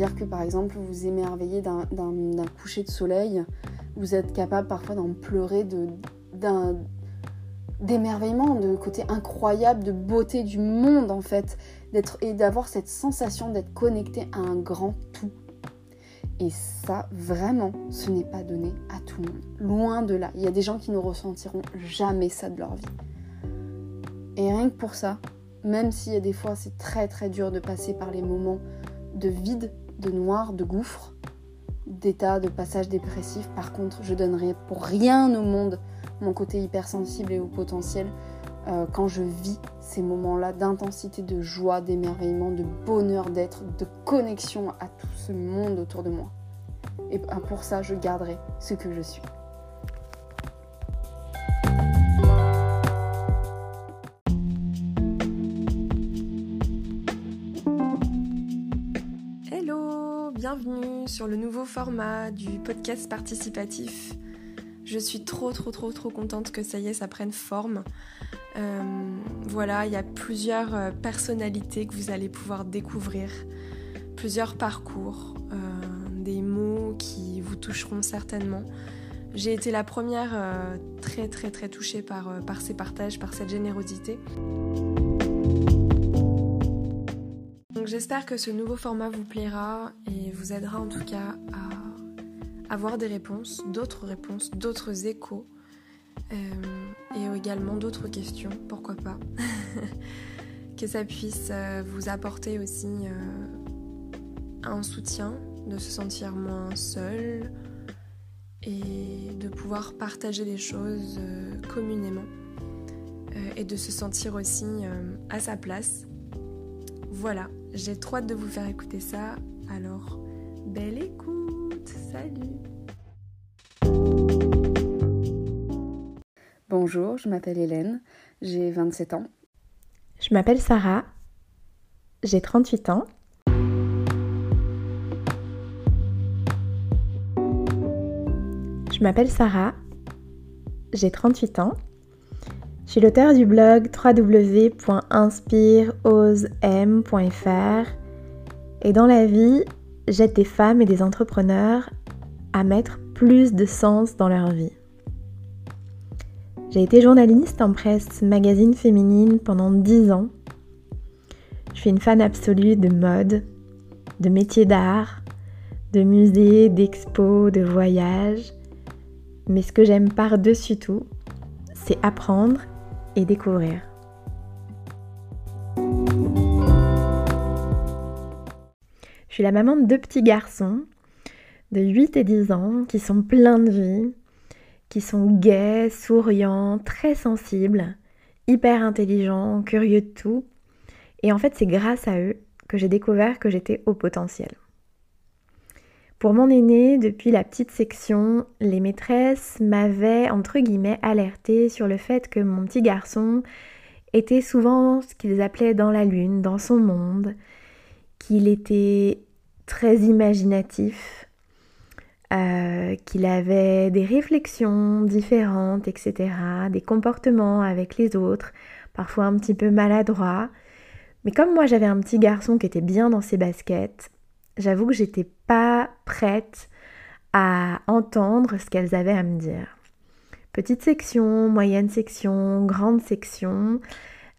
C'est-à-dire que par exemple, vous vous émerveillez d'un coucher de soleil, vous êtes capable parfois d'en pleurer d'émerveillement, de côté incroyable, de beauté du monde en fait, et d'avoir cette sensation d'être connecté à un grand tout. Et ça, vraiment, ce n'est pas donné à tout le monde. Loin de là. Il y a des gens qui ne ressentiront jamais ça de leur vie. Et rien que pour ça, même s'il y a des fois c'est très très dur de passer par les moments de vide, de noir, de gouffre, d'état de passage dépressif, par contre, je donnerai pour rien au monde mon côté hypersensible et au potentiel euh, quand je vis ces moments-là d'intensité, de joie, d'émerveillement, de bonheur d'être, de connexion à tout ce monde autour de moi. Et pour ça, je garderai ce que je suis. Bienvenue sur le nouveau format du podcast participatif je suis trop trop trop trop contente que ça y est, ça prenne forme. Euh, voilà, il y a plusieurs euh, personnalités que vous allez pouvoir découvrir, plusieurs parcours, euh, des mots qui vous toucheront certainement. J'ai été la première très très très touchée par, par ces partages, par cette générosité. Donc j'espère que ce nouveau format vous plaira et vous aidera en tout cas à avoir des réponses, d'autres réponses, d'autres échos euh, et également d'autres questions, pourquoi pas. que ça puisse euh, vous apporter aussi euh, un soutien, de se sentir moins seul et de pouvoir partager les choses communément et de se sentir aussi à sa place. Voilà, j'ai trop hâte de vous faire écouter ça, alors belle écoute Salut Bonjour, je m'appelle Hélène, j'ai 27 ans. Je m'appelle Sarah, j'ai 38 ans. Je m'appelle Sarah, j'ai 38 ans. Je suis l'auteur du blog www.inspireosem.fr et dans la vie, j'aide des femmes et des entrepreneurs à mettre plus de sens dans leur vie. J'ai été journaliste en presse magazine féminine pendant 10 ans. Je suis une fan absolue de mode, de métiers d'art, de musées, d'expos, de voyages. Mais ce que j'aime par-dessus tout, c'est apprendre et découvrir. Je suis la maman de deux petits garçons de 8 et 10 ans qui sont pleins de vie, qui sont gais, souriants, très sensibles, hyper intelligents, curieux de tout. Et en fait, c'est grâce à eux que j'ai découvert que j'étais au potentiel. Pour mon aîné, depuis la petite section, les maîtresses m'avaient entre guillemets alerté sur le fait que mon petit garçon était souvent ce qu'ils appelaient dans la lune, dans son monde, qu'il était très imaginatif, euh, qu'il avait des réflexions différentes, etc., des comportements avec les autres, parfois un petit peu maladroits. Mais comme moi j'avais un petit garçon qui était bien dans ses baskets, j'avoue que j'étais pas prête à entendre ce qu'elles avaient à me dire. Petite section, moyenne section, grande section,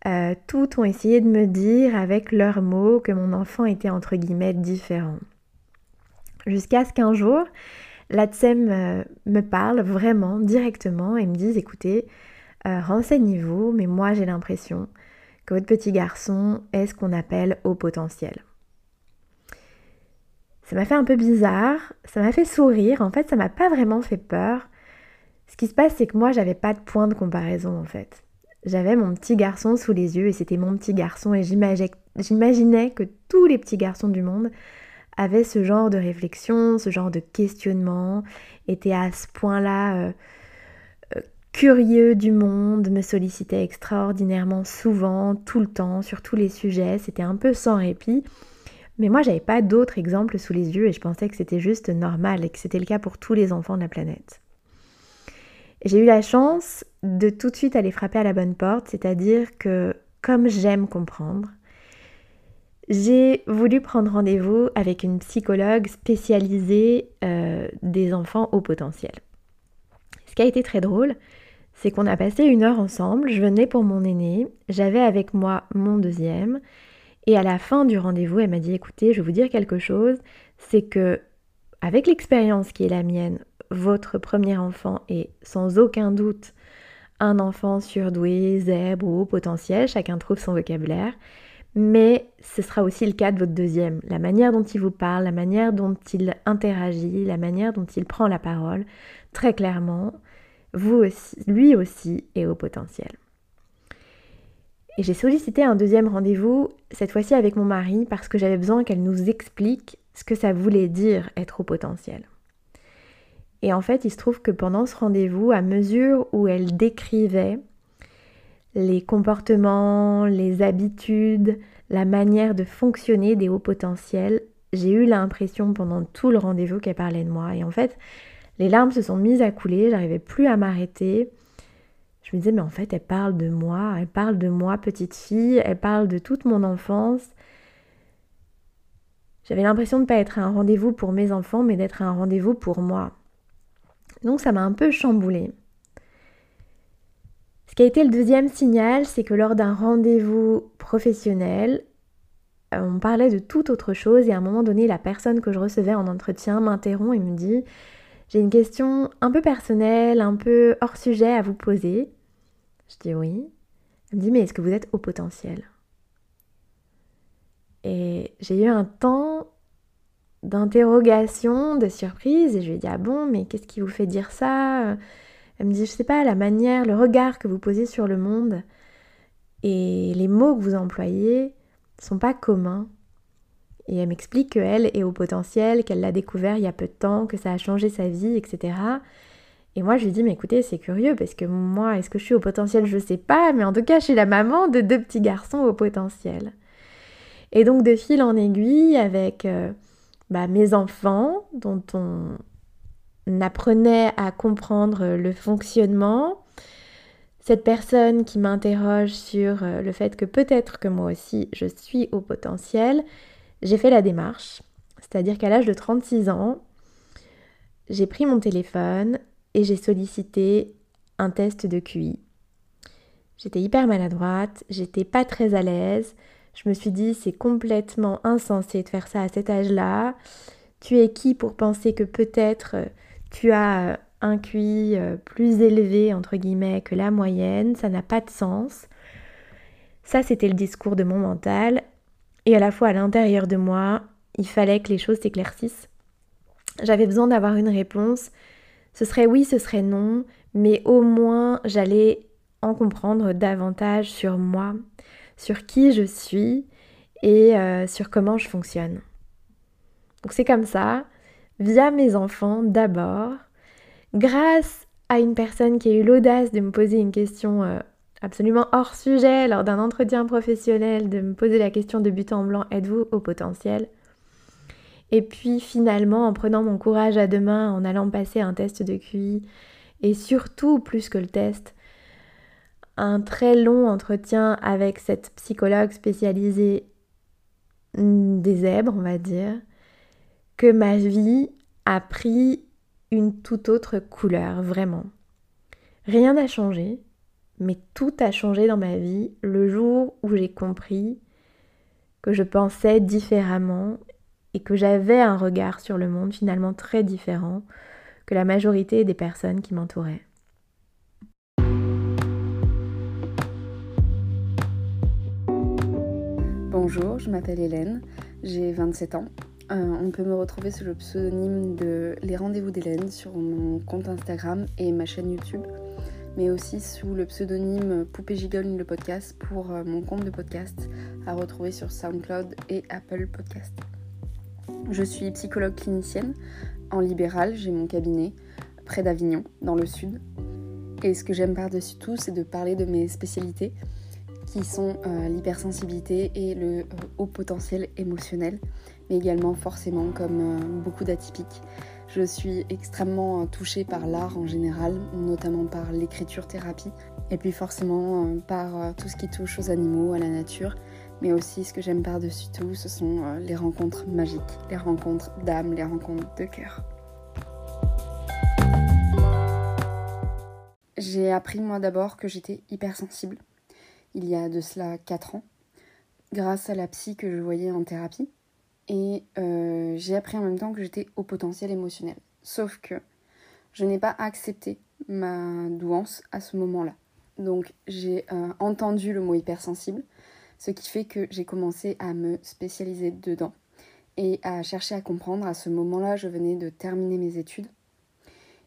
euh, toutes ont essayé de me dire avec leurs mots que mon enfant était entre guillemets différent. Jusqu'à ce qu'un jour, l'ADSEM euh, me parle vraiment directement et me dise écoutez, euh, renseignez-vous, mais moi j'ai l'impression que votre petit garçon est ce qu'on appelle au potentiel. Ça m'a fait un peu bizarre, ça m'a fait sourire, en fait ça m'a pas vraiment fait peur. Ce qui se passe c'est que moi j'avais pas de point de comparaison en fait. J'avais mon petit garçon sous les yeux et c'était mon petit garçon et j'imaginais que tous les petits garçons du monde avait ce genre de réflexion, ce genre de questionnement, était à ce point-là euh, euh, curieux du monde, me sollicitait extraordinairement souvent, tout le temps, sur tous les sujets, c'était un peu sans répit. Mais moi, j'avais pas d'autres exemples sous les yeux et je pensais que c'était juste normal et que c'était le cas pour tous les enfants de la planète. J'ai eu la chance de tout de suite aller frapper à la bonne porte, c'est-à-dire que comme j'aime comprendre, j'ai voulu prendre rendez-vous avec une psychologue spécialisée euh, des enfants au potentiel. Ce qui a été très drôle, c'est qu'on a passé une heure ensemble. Je venais pour mon aîné, j'avais avec moi mon deuxième, et à la fin du rendez-vous, elle m'a dit "Écoutez, je vais vous dire quelque chose, c'est que avec l'expérience qui est la mienne, votre premier enfant est sans aucun doute un enfant surdoué, zèbre ou au potentiel, chacun trouve son vocabulaire mais ce sera aussi le cas de votre deuxième. La manière dont il vous parle, la manière dont il interagit, la manière dont il prend la parole, très clairement, vous aussi, lui aussi est au potentiel. Et j'ai sollicité un deuxième rendez-vous, cette fois-ci avec mon mari, parce que j'avais besoin qu'elle nous explique ce que ça voulait dire être au potentiel. Et en fait, il se trouve que pendant ce rendez-vous, à mesure où elle décrivait les comportements, les habitudes, la manière de fonctionner des hauts potentiels, j'ai eu l'impression pendant tout le rendez-vous qu'elle parlait de moi. Et en fait, les larmes se sont mises à couler, j'arrivais plus à m'arrêter. Je me disais, mais en fait, elle parle de moi, elle parle de moi, petite fille, elle parle de toute mon enfance. J'avais l'impression de ne pas être un rendez-vous pour mes enfants, mais d'être un rendez-vous pour moi. Donc ça m'a un peu chamboulée. Ce qui a été le deuxième signal, c'est que lors d'un rendez-vous professionnel, euh, on parlait de toute autre chose et à un moment donné, la personne que je recevais en entretien m'interrompt et me dit J'ai une question un peu personnelle, un peu hors sujet à vous poser. Je dis oui. Elle me dit Mais est-ce que vous êtes au potentiel? Et j'ai eu un temps d'interrogation, de surprise et je lui ai dit Ah bon, mais qu'est-ce qui vous fait dire ça? Elle me dit, je sais pas, la manière, le regard que vous posez sur le monde et les mots que vous employez sont pas communs. Et elle m'explique qu'elle est au potentiel, qu'elle l'a découvert il y a peu de temps, que ça a changé sa vie, etc. Et moi, je lui dis, mais écoutez, c'est curieux parce que moi, est-ce que je suis au potentiel? Je sais pas, mais en tout cas, je suis la maman de deux petits garçons au potentiel. Et donc, de fil en aiguille, avec euh, bah, mes enfants, dont on, apprenait à comprendre le fonctionnement. Cette personne qui m'interroge sur euh, le fait que peut-être que moi aussi je suis au potentiel, j'ai fait la démarche. C'est-à-dire qu'à l'âge de 36 ans, j'ai pris mon téléphone et j'ai sollicité un test de QI. J'étais hyper maladroite, j'étais pas très à l'aise. Je me suis dit c'est complètement insensé de faire ça à cet âge-là. Tu es qui pour penser que peut-être euh, tu as euh, un QI euh, plus élevé, entre guillemets, que la moyenne, ça n'a pas de sens. Ça, c'était le discours de mon mental. Et à la fois à l'intérieur de moi, il fallait que les choses s'éclaircissent. J'avais besoin d'avoir une réponse. Ce serait oui, ce serait non, mais au moins j'allais en comprendre davantage sur moi, sur qui je suis et euh, sur comment je fonctionne. Donc c'est comme ça via mes enfants d'abord, grâce à une personne qui a eu l'audace de me poser une question euh, absolument hors sujet lors d'un entretien professionnel, de me poser la question de but en blanc, êtes-vous au potentiel? Et puis finalement, en prenant mon courage à deux mains, en allant passer un test de QI, et surtout, plus que le test, un très long entretien avec cette psychologue spécialisée mm, des zèbres, on va dire, que ma vie a pris une toute autre couleur, vraiment. Rien n'a changé, mais tout a changé dans ma vie. Le jour où j'ai compris que je pensais différemment et que j'avais un regard sur le monde finalement très différent que la majorité des personnes qui m'entouraient. Bonjour, je m'appelle Hélène, j'ai 27 ans. Euh, on peut me retrouver sous le pseudonyme de Les Rendez-vous d'Hélène sur mon compte Instagram et ma chaîne YouTube, mais aussi sous le pseudonyme Poupée Gigogne le podcast pour euh, mon compte de podcast à retrouver sur SoundCloud et Apple Podcast. Je suis psychologue clinicienne en libéral, j'ai mon cabinet près d'Avignon, dans le sud. Et ce que j'aime par-dessus tout, c'est de parler de mes spécialités qui sont euh, l'hypersensibilité et le haut potentiel émotionnel mais également forcément comme euh, beaucoup d'atypiques. Je suis extrêmement touchée par l'art en général, notamment par l'écriture thérapie, et puis forcément par tout ce qui touche aux animaux, à la nature. Mais aussi, ce que j'aime par-dessus tout, ce sont les rencontres magiques, les rencontres d'âme, les rencontres de cœur. J'ai appris moi d'abord que j'étais hypersensible, il y a de cela 4 ans, grâce à la psy que je voyais en thérapie. Et euh, j'ai appris en même temps que j'étais au potentiel émotionnel. Sauf que je n'ai pas accepté ma douance à ce moment-là. Donc j'ai euh, entendu le mot hypersensible, ce qui fait que j'ai commencé à me spécialiser dedans et à chercher à comprendre. À ce moment-là, je venais de terminer mes études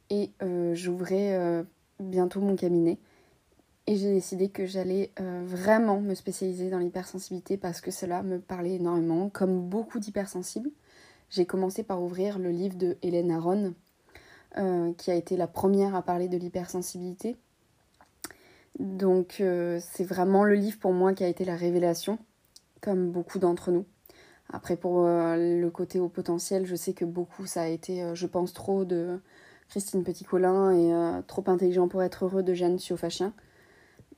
et euh, j'ouvrais bientôt mon cabinet. Et j'ai décidé que j'allais euh, vraiment me spécialiser dans l'hypersensibilité parce que cela me parlait énormément. Comme beaucoup d'hypersensibles, j'ai commencé par ouvrir le livre de Hélène Aron, euh, qui a été la première à parler de l'hypersensibilité. Donc euh, c'est vraiment le livre pour moi qui a été la révélation, comme beaucoup d'entre nous. Après pour le côté au potentiel, je sais que beaucoup ça a été, je pense, trop de Christine Petit-Colin et Trop intelligent pour être heureux de Jeanne Siofachien.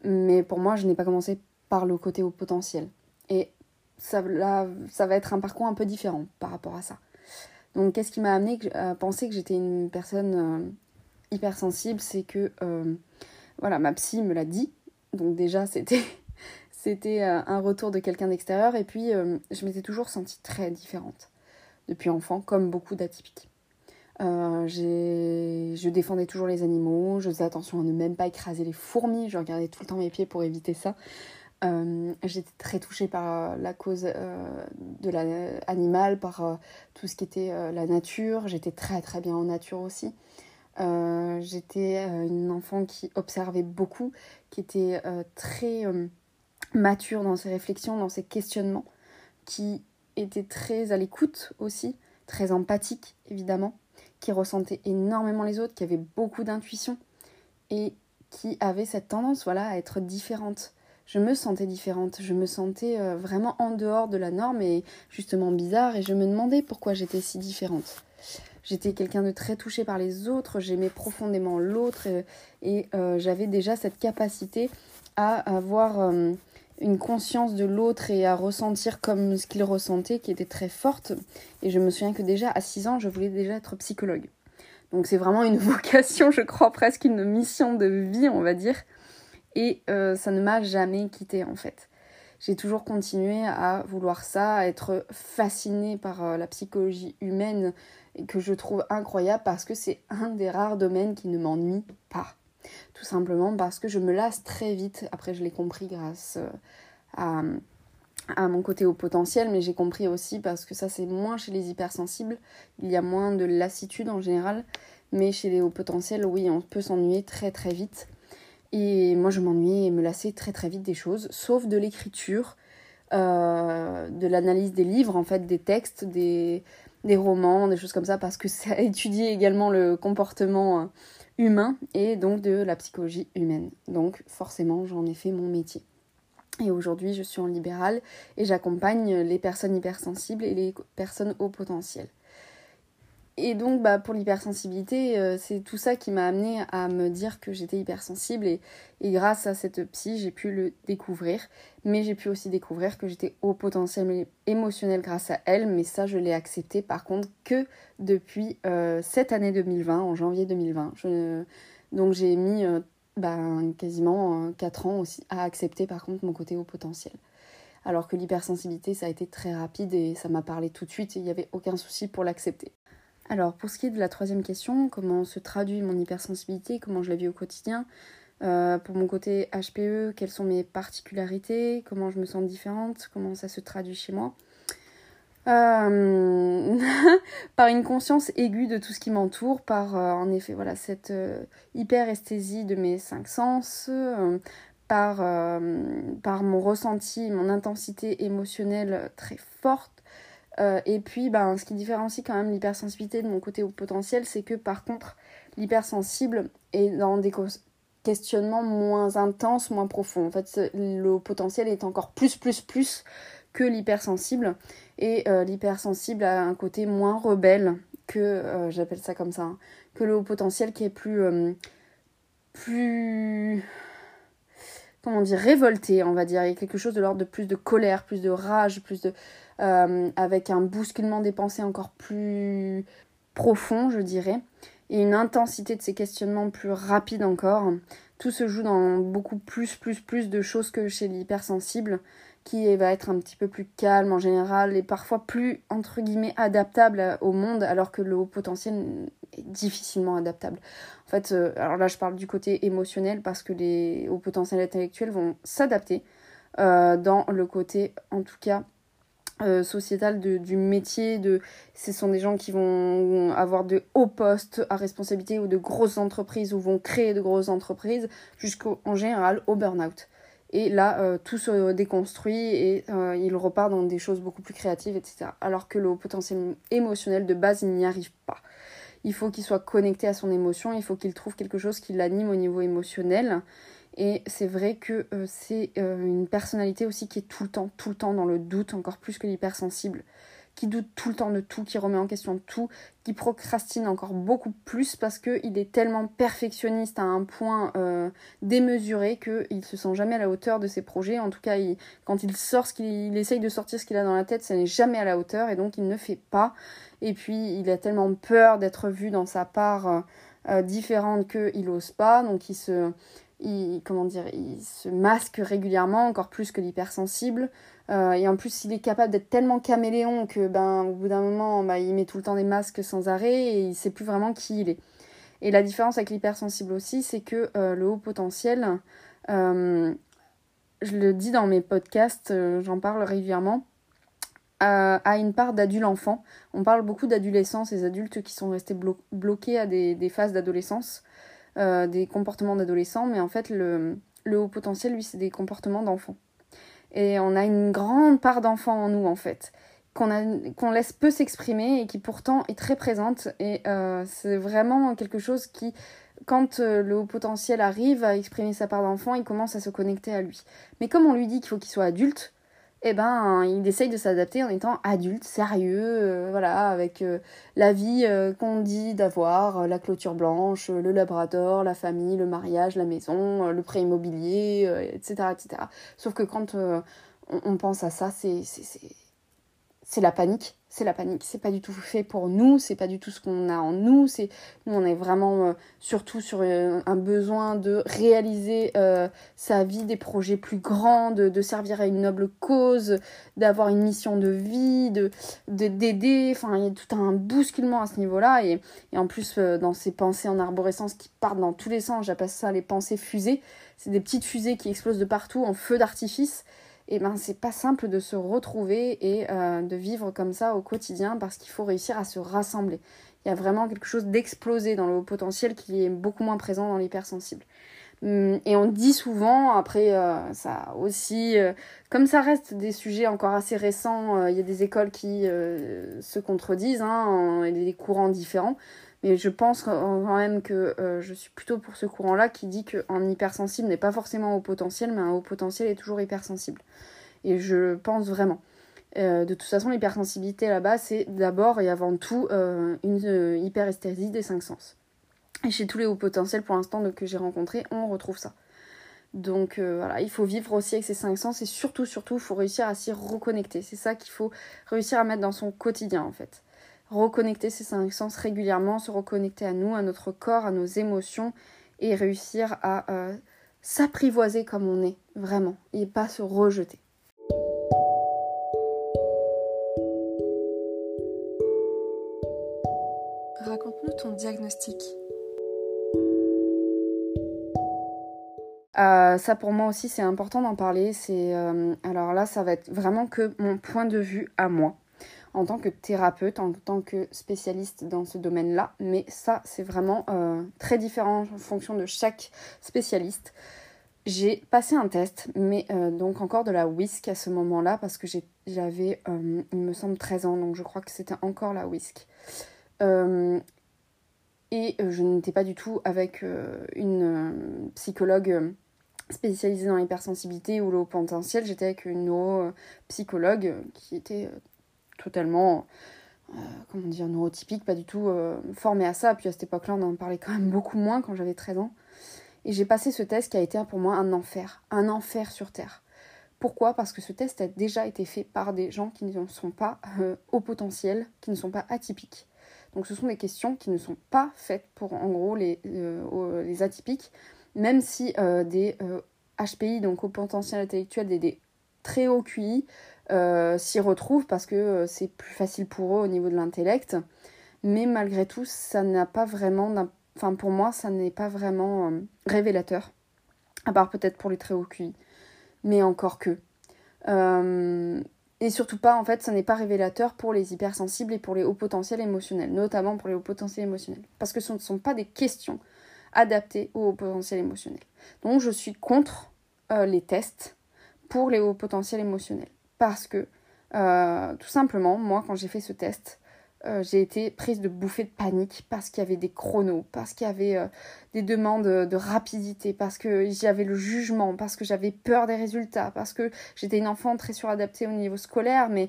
Mais pour moi, je n'ai pas commencé par le côté au potentiel. Et ça, là, ça va être un parcours un peu différent par rapport à ça. Donc, qu'est-ce qui m'a amené à penser que j'étais une personne euh, hypersensible C'est que, euh, voilà, ma psy me l'a dit. Donc, déjà, c'était. C'était un retour de quelqu'un d'extérieur et puis je m'étais toujours sentie très différente depuis enfant, comme beaucoup d'atypiques. Euh, je défendais toujours les animaux, je faisais attention à ne même pas écraser les fourmis, je regardais tout le temps mes pieds pour éviter ça. Euh, j'étais très touchée par la cause euh, de l'animal, par tout ce qui était la nature. J'étais très très bien en nature aussi. J'étais une enfant qui observait beaucoup, qui était très mature dans ses réflexions, dans ses questionnements, qui était très à l'écoute aussi, très empathique évidemment ressentait énormément les autres, qui avait beaucoup d'intuition et qui avait cette tendance voilà, à être différente. Je me sentais différente, je me sentais euh, vraiment en dehors de la norme et justement bizarre et je me demandais pourquoi j'étais si différente. J'étais quelqu'un de très touché par les autres, j'aimais profondément l'autre et, euh, j'avais déjà cette capacité à avoir euh, une conscience de l'autre et à ressentir comme ce qu'il ressentait qui était très forte. Et je me souviens que déjà à 6 ans, je voulais déjà être psychologue. Donc c'est vraiment une vocation, je crois presque une mission de vie, on va dire. Et euh, ça ne m'a jamais quittée en fait. J'ai toujours continué à vouloir ça, à être fascinée par euh, la psychologie humaine que je trouve incroyable parce que c'est un des rares domaines qui ne m'ennuie pas. Tout simplement parce que je me lasse très vite. Après, je l'ai compris grâce euh, à, mon côté au potentiel, mais j'ai compris aussi parce que ça, c'est moins chez les hypersensibles. Il y a moins de lassitude en général. Mais chez les hauts potentiels, oui, on peut s'ennuyer très très vite. Et moi, je m'ennuyais et me lassais très très vite des choses, sauf de l'écriture, euh, de l'analyse des livres, en fait, des textes, des, des romans, des choses comme ça, parce que ça étudie également le comportement euh, humain et donc de la psychologie humaine. Donc forcément, j'en ai fait mon métier. Et aujourd'hui, je suis en libéral et j'accompagne les personnes hypersensibles et les personnes au potentiel. Et donc, bah, pour l'hypersensibilité, euh, c'est tout ça qui m'a amené à me dire que j'étais hypersensible. Et, grâce à cette psy, j'ai pu le découvrir. Mais j'ai pu aussi découvrir que j'étais au potentiel émotionnel grâce à elle. Mais ça, je l'ai accepté par contre que depuis euh, cette année 2020, en janvier 2020. Je, donc, j'ai mis euh, bah, quasiment 4 ans aussi à accepter par contre mon côté au potentiel alors que l'hypersensibilité, ça a été très rapide et ça m'a parlé tout de suite et il n'y avait aucun souci pour l'accepter. Alors, pour ce qui est de la troisième question, comment se traduit mon hypersensibilité, comment je la vis au quotidien, euh, pour mon côté HPE, quelles sont mes particularités, comment je me sens différente, comment ça se traduit chez moi. Euh, par une conscience aiguë de tout ce qui m'entoure, par euh, en effet voilà cette hyperesthésie de mes cinq sens, par, par mon ressenti, mon intensité émotionnelle très forte, euh, et puis, ben, ce qui différencie quand même l'hypersensibilité de mon côté au potentiel, c'est que par contre, l'hypersensible est dans des questionnements moins intenses, moins profonds. En fait, le potentiel est encore plus, plus, plus que l'hypersensible. Et euh, l'hypersensible a un côté moins rebelle que, j'appelle ça comme ça, hein, que le haut potentiel qui est plus, plus, comment dire, révolté, on va dire. Il y a quelque chose de l'ordre de plus de colère, plus de rage, plus de, avec un bousculement des pensées encore plus profond, je dirais, et une intensité de ces questionnements plus rapide encore. Tout se joue dans beaucoup plus, plus, plus de choses que chez l'hypersensible, qui va être un petit peu plus calme en général et parfois plus, entre guillemets, adaptable au monde, alors que le haut potentiel est difficilement adaptable. En fait, euh, alors là, je parle du côté émotionnel parce que les hauts potentiels intellectuels vont s'adapter euh, dans le côté, en tout cas, euh, sociétal du métier. De, ce sont des gens qui vont avoir de hauts postes à responsabilité ou de grosses entreprises ou vont créer de grosses entreprises jusqu'en général au burn-out. Et là, euh, tout se déconstruit et euh, il repart dans des choses beaucoup plus créatives, etc. Alors que le potentiel émotionnel de base, il n'y arrive pas. Il faut qu'il soit connecté à son émotion, il faut qu'il trouve quelque chose qui l'anime au niveau émotionnel. Et c'est vrai que euh, c'est euh, une personnalité aussi qui est tout le temps, tout le temps dans le doute, encore plus que l'hypersensible, qui doute tout le temps de tout, qui remet en question tout, qui procrastine encore beaucoup plus parce qu'il est tellement perfectionniste à un point euh, démesuré qu'il ne se sent jamais à la hauteur de ses projets. En tout cas, quand il sort ce qu'il essaye de sortir ce qu'il a dans la tête, ça n'est jamais à la hauteur et donc il ne fait pas. Et puis il a tellement peur d'être vu dans sa part différente qu'il n'ose pas, donc il se il, comment dire, il se masque régulièrement, encore plus que l'hypersensible. Euh, et en plus, il est capable d'être tellement caméléon que, ben, au bout d'un moment, bah, il met tout le temps des masques sans arrêt et il sait plus vraiment qui il est. Et la différence avec l'hypersensible aussi, c'est que euh, le haut potentiel, euh, je le dis dans mes podcasts, j'en parle régulièrement, a une part d'adulte-enfant. On parle beaucoup d'adolescence, ces adultes qui sont restés bloqués à des phases d'adolescence. Euh, des comportements d'adolescents, mais en fait, le, le haut potentiel, lui, c'est des comportements d'enfants. Et on a une grande part d'enfants en nous, en fait, qu'on laisse peu s'exprimer et qui pourtant est très présente. Et euh, c'est vraiment quelque chose qui, quand euh, le haut potentiel arrive à exprimer sa part d'enfant, il commence à se connecter à lui. Mais comme on lui dit qu'il faut qu'il soit adulte, eh ben, il essaye de s'adapter en étant adulte, sérieux, euh, voilà, avec euh, la vie euh, qu'on dit d'avoir, la clôture blanche, le labrador, la famille, le mariage, la maison, le prêt immobilier, etc., etc. Sauf que quand on, on, pense à ça, c'est la panique c'est la panique. C'est pas du tout fait pour nous, c'est pas du tout ce qu'on a en nous. C'est nous, on est vraiment euh, surtout sur euh, un besoin de réaliser euh, sa vie, des projets plus grands, de, servir à une noble cause, d'avoir une mission de vie, de d'aider. enfin, il y a tout un bousculement à ce niveau-là. Et, et en plus, dans ces pensées en arborescence qui partent dans tous les sens, j'appelle ça les pensées fusées. C'est des petites fusées qui explosent de partout en feu d'artifice et eh ben c'est pas simple de se retrouver et euh, de vivre comme ça au quotidien parce qu'il faut réussir à se rassembler. Il y a vraiment quelque chose d'explosé dans le haut potentiel qui est beaucoup moins présent dans l'hypersensible. Hum, et on dit souvent, après euh, ça aussi, euh, comme ça reste des sujets encore assez récents, il y a des écoles qui se contredisent, hein, et des courants différents. Mais je pense quand même que euh, je suis plutôt pour ce courant-là qui dit qu'un hypersensible n'est pas forcément au potentiel, mais un haut potentiel est toujours hypersensible. Et je pense vraiment. Euh, de toute façon, l'hypersensibilité là-bas, c'est d'abord et avant tout euh, une hyperesthésie des cinq sens. Et chez tous les hauts potentiels, pour l'instant, que j'ai rencontrés, on retrouve ça. Donc voilà, il faut vivre aussi avec ces cinq sens et surtout, surtout, il faut réussir à s'y reconnecter. C'est ça qu'il faut réussir à mettre dans son quotidien en fait reconnecter ces cinq sens régulièrement, se reconnecter à nous, à notre corps, à nos émotions et réussir à euh, s'apprivoiser comme on est, vraiment, et pas se rejeter. Raconte-nous ton diagnostic. Euh, ça pour moi aussi c'est important d'en parler. C'est euh, alors là ça va être vraiment que mon point de vue à moi en tant que thérapeute, en tant que spécialiste dans ce domaine-là. Mais ça, c'est vraiment euh, très différent en fonction de chaque spécialiste. J'ai passé un test, mais euh, donc encore de la whisk à ce moment-là, parce que j'avais, euh, il me semble, 13 ans, donc je crois que c'était encore la whisk. et je n'étais pas du tout avec une psychologue spécialisée dans l'hypersensibilité ou le haut potentiel, j'étais avec une neuropsychologue qui était totalement comment dire, neurotypique, pas du tout formée à ça. Puis à cette époque-là, on en parlait quand même beaucoup moins quand j'avais 13 ans. Et j'ai passé ce test qui a été pour moi un enfer, un enfer sur Terre. Pourquoi? Parce que ce test a déjà été fait par des gens qui ne sont pas au potentiel, qui ne sont pas atypiques. Donc ce sont des questions qui ne sont pas faites pour en gros les, euh, atypiques, même si euh, des HPI, euh, donc au potentiel intellectuel, des très hauts QI, s'y retrouvent parce que c'est plus facile pour eux au niveau de l'intellect. Mais malgré tout, ça n'a pas vraiment, enfin pour moi, ça n'est pas vraiment révélateur, à part peut-être pour les très hauts QI. Mais encore que. Et surtout pas, en fait, ça n'est pas révélateur pour les hypersensibles et pour les hauts potentiels émotionnels, notamment pour les hauts potentiels émotionnels. Parce que ce ne sont pas des questions adaptées aux hauts potentiels émotionnels. Donc je suis contre euh, les tests pour les hauts potentiels émotionnels. Parce que, euh, tout simplement, moi, quand j'ai fait ce test, euh, j'ai été prise de bouffées de panique parce qu'il y avait des chronos, parce qu'il y avait euh, des demandes de rapidité, parce que j'avais le jugement, parce que j'avais peur des résultats, parce que j'étais une enfant très suradaptée au niveau scolaire, mais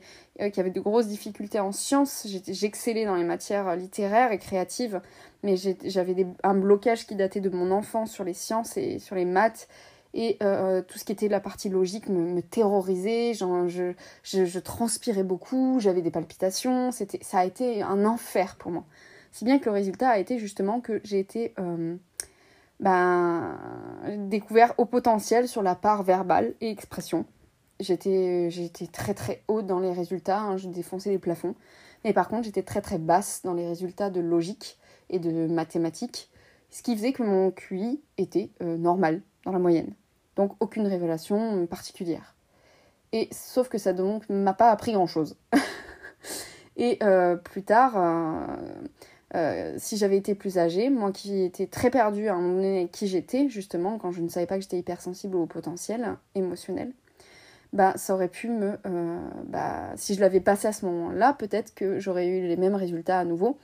qui avait de grosses difficultés en sciences. J'excellais dans les matières littéraires et créatives, mais j'avais un blocage qui datait de mon enfance sur les sciences et sur les maths. Et euh, tout ce qui était la partie logique me, terrorisait, je, je, transpirais beaucoup, j'avais des palpitations, c'était, ça a été un enfer pour moi. Si bien que le résultat a été justement que j'ai été euh, ben, découvert au potentiel sur la part verbale et expression. J'étais, j'étais très très haute dans les résultats, hein, j'ai défoncé les plafonds. Mais par contre, j'étais très très basse dans les résultats de logique et de mathématiques, ce qui faisait que mon QI était euh, normal, dans la moyenne. Donc aucune révélation particulière. Et sauf que ça donc m'a pas appris grand chose. et euh, plus tard, euh, euh, si j'avais été plus âgée, moi qui étais très perdue à un moment donné qui j'étais, justement, quand je ne savais pas que j'étais hypersensible au potentiel émotionnel, bah ça aurait pu me. bah, si je l'avais passé à ce moment-là, peut-être que j'aurais eu les mêmes résultats à nouveau.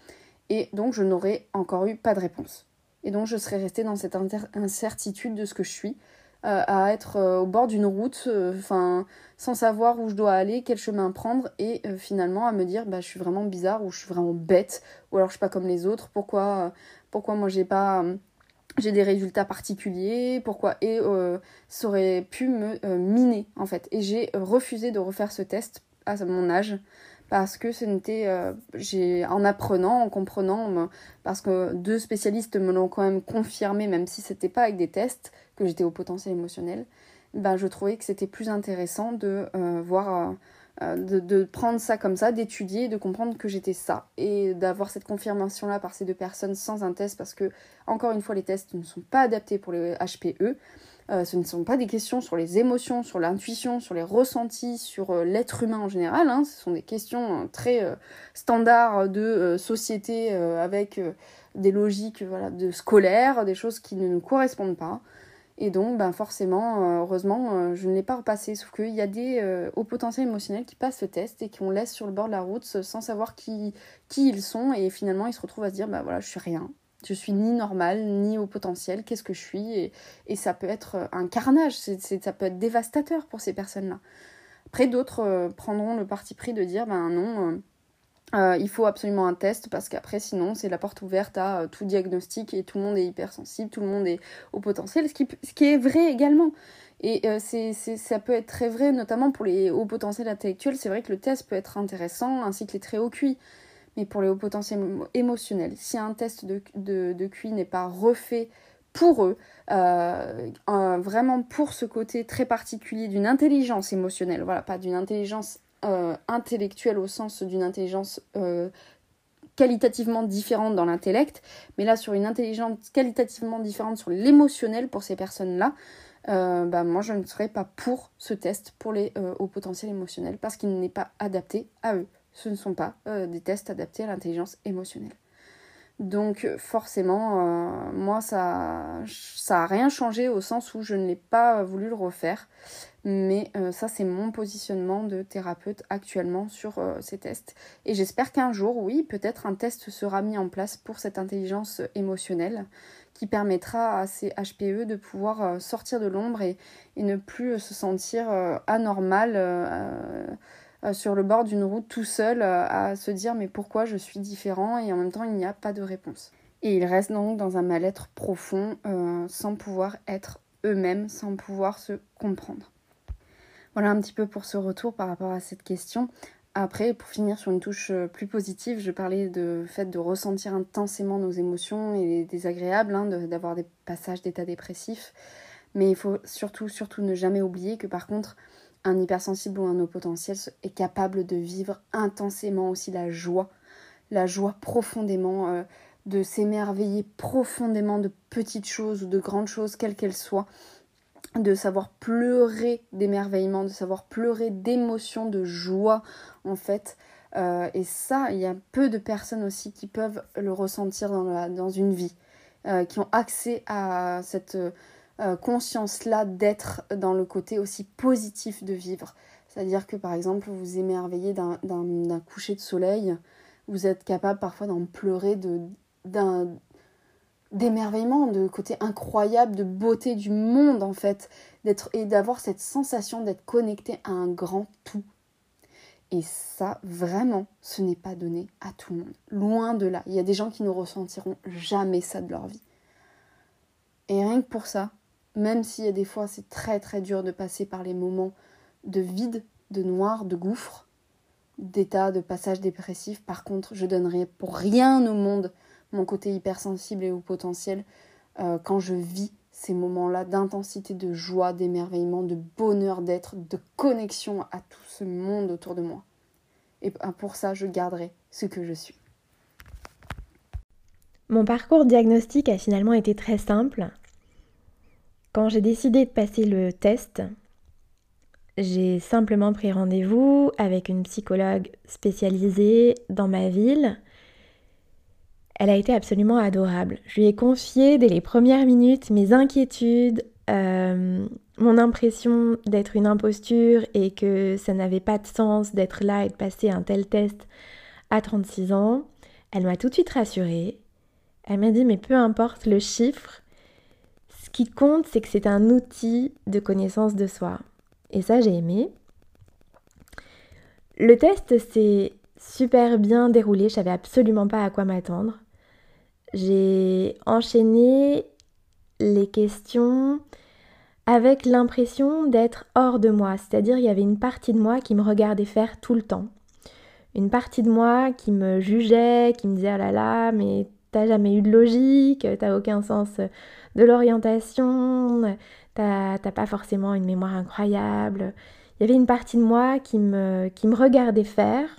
Et donc je n'aurais encore eu pas de réponse. Et donc je serais restée dans cette incertitude de ce que je suis, à être euh, au bord d'une route, euh, sans savoir où je dois aller, quel chemin prendre, et finalement à me dire, bah, je suis vraiment bizarre, ou je suis vraiment bête, ou alors je suis pas comme les autres, pourquoi, pourquoi moi j'ai pas j'ai des résultats particuliers, pourquoi? Et ça aurait pu me miner en fait. Et j'ai refusé de refaire ce test à mon âge parce que ce n'était en apprenant, en comprenant parce que deux spécialistes me l'ont quand même confirmé même si c'était pas avec des tests, que j'étais au potentiel émotionnel, ben, je trouvais que c'était plus intéressant de euh, voir, euh, euh, de, prendre ça comme ça, d'étudier, de comprendre que j'étais ça, et d'avoir cette confirmation-là par ces deux personnes sans un test, parce que, encore une fois, les tests ne sont pas adaptés pour les HPE. ce ne sont pas des questions sur les émotions, sur l'intuition, sur les ressentis, sur l'être humain en général. Hein. Ce sont des questions très standards de société avec des logiques voilà, de scolaire, des choses qui ne nous correspondent pas. Et donc, ben forcément, euh, heureusement, euh, je ne l'ai pas repassé. Sauf qu'il y a des euh, hauts potentiels émotionnels qui passent ce test et qu'on laisse sur le bord de la route sans savoir qui, qui ils sont. Et finalement, ils se retrouvent à se dire, bah voilà, je suis rien. Je suis ni normal, ni au potentiel. Qu'est-ce que je suis? Et, ça peut être un carnage. ça peut être dévastateur pour ces personnes-là. Après, d'autres prendront le parti pris de dire, ben non il faut absolument un test parce qu'après, sinon, c'est la porte ouverte à euh, tout diagnostic et tout le monde est hypersensible, tout le monde est au potentiel, ce qui, est vrai également. Et euh, ça peut être très vrai, notamment pour les hauts potentiels intellectuels. C'est vrai que le test peut être intéressant, ainsi que les très hauts QI. Mais pour les hauts potentiels émotionnels, si un test de QI n'est pas refait pour eux, vraiment pour ce côté très particulier d'une intelligence émotionnelle, voilà, pas d'une intelligence euh, intellectuelle au sens d'une intelligence euh, qualitativement différente dans l'intellect, mais là sur une intelligence qualitativement différente sur l'émotionnel pour ces personnes-là, euh, bah, moi je ne serais pas pour ce test pour les hauts potentiels émotionnels parce qu'il n'est pas adapté à eux. Ce ne sont pas des tests adaptés à l'intelligence émotionnelle. Donc forcément, moi ça ça a rien changé au sens où je ne l'ai pas voulu le refaire. Mais euh, ça, c'est mon positionnement de thérapeute actuellement sur euh, ces tests. Et j'espère qu'un jour, oui, peut-être un test sera mis en place pour cette intelligence émotionnelle qui permettra à ces HPE de pouvoir euh, sortir de l'ombre et, ne plus se sentir anormal sur le bord d'une route tout seul à se dire mais pourquoi je suis différent et en même temps il n'y a pas de réponse. Et ils restent donc dans un mal-être profond sans pouvoir être eux-mêmes, sans pouvoir se comprendre. Voilà un petit peu pour ce retour par rapport à cette question. Après, pour finir sur une touche euh, plus positive, je parlais de fait de ressentir intensément nos émotions et désagréables, hein, d'avoir des passages d'état dépressif. Mais il faut surtout, surtout ne jamais oublier que par contre, un hypersensible ou un haut potentiel est capable de vivre intensément aussi la joie, la joie profondément, euh, de s'émerveiller profondément de petites choses ou de grandes choses, quelles qu'elles soient, de savoir pleurer d'émerveillement, de savoir pleurer d'émotion, de joie en fait. Euh, et ça, il y a peu de personnes aussi qui peuvent le ressentir dans, une vie, euh, qui ont accès à cette euh, conscience-là d'être dans le côté aussi positif de vivre. C'est-à-dire que par exemple, vous émerveillez d'un coucher de soleil, vous êtes capable parfois d'en pleurer d'émerveillement, de côté incroyable, de beauté du monde en fait, d'être et d'avoir cette sensation d'être connecté à un grand tout. Et ça, vraiment, ce n'est pas donné à tout le monde. Loin de là. Il y a des gens qui ne ressentiront jamais ça de leur vie. Et rien que pour ça, même a des fois c'est très très dur de passer par les moments de vide, de noir, de gouffre, d'état de passage dépressif, par contre, je donnerai pour rien au monde mon côté hypersensible et au potentiel euh, quand je vis ces moments-là d'intensité, de joie, d'émerveillement, de bonheur d'être, de connexion à tout ce monde autour de moi. Et pour ça, je garderai ce que je suis. Mon parcours diagnostique a finalement été très simple. Quand j'ai décidé de passer le test, j'ai simplement pris rendez-vous avec une psychologue spécialisée dans ma ville elle a été absolument adorable. Je lui ai confié dès les premières minutes mes inquiétudes, euh, mon impression d'être une imposture et que ça n'avait pas de sens d'être là et de passer un tel test à 36 ans. Elle m'a tout de suite rassurée. Elle m'a dit mais peu importe le chiffre, qui compte c'est que c'est un outil de connaissance de soi. Et ça j'ai aimé. Le test s'est super bien déroulé, je savais absolument pas à quoi m'attendre j'ai enchaîné les questions avec l'impression d'être hors de moi, c'est-à-dire il y avait une partie de moi qui me regardait faire tout le temps. Une partie de moi qui me jugeait, qui me disait oh là là, mais t'as jamais eu de logique, t'as aucun sens de l'orientation, t'as pas forcément une mémoire incroyable. Il y avait une partie de moi qui me, regardait faire.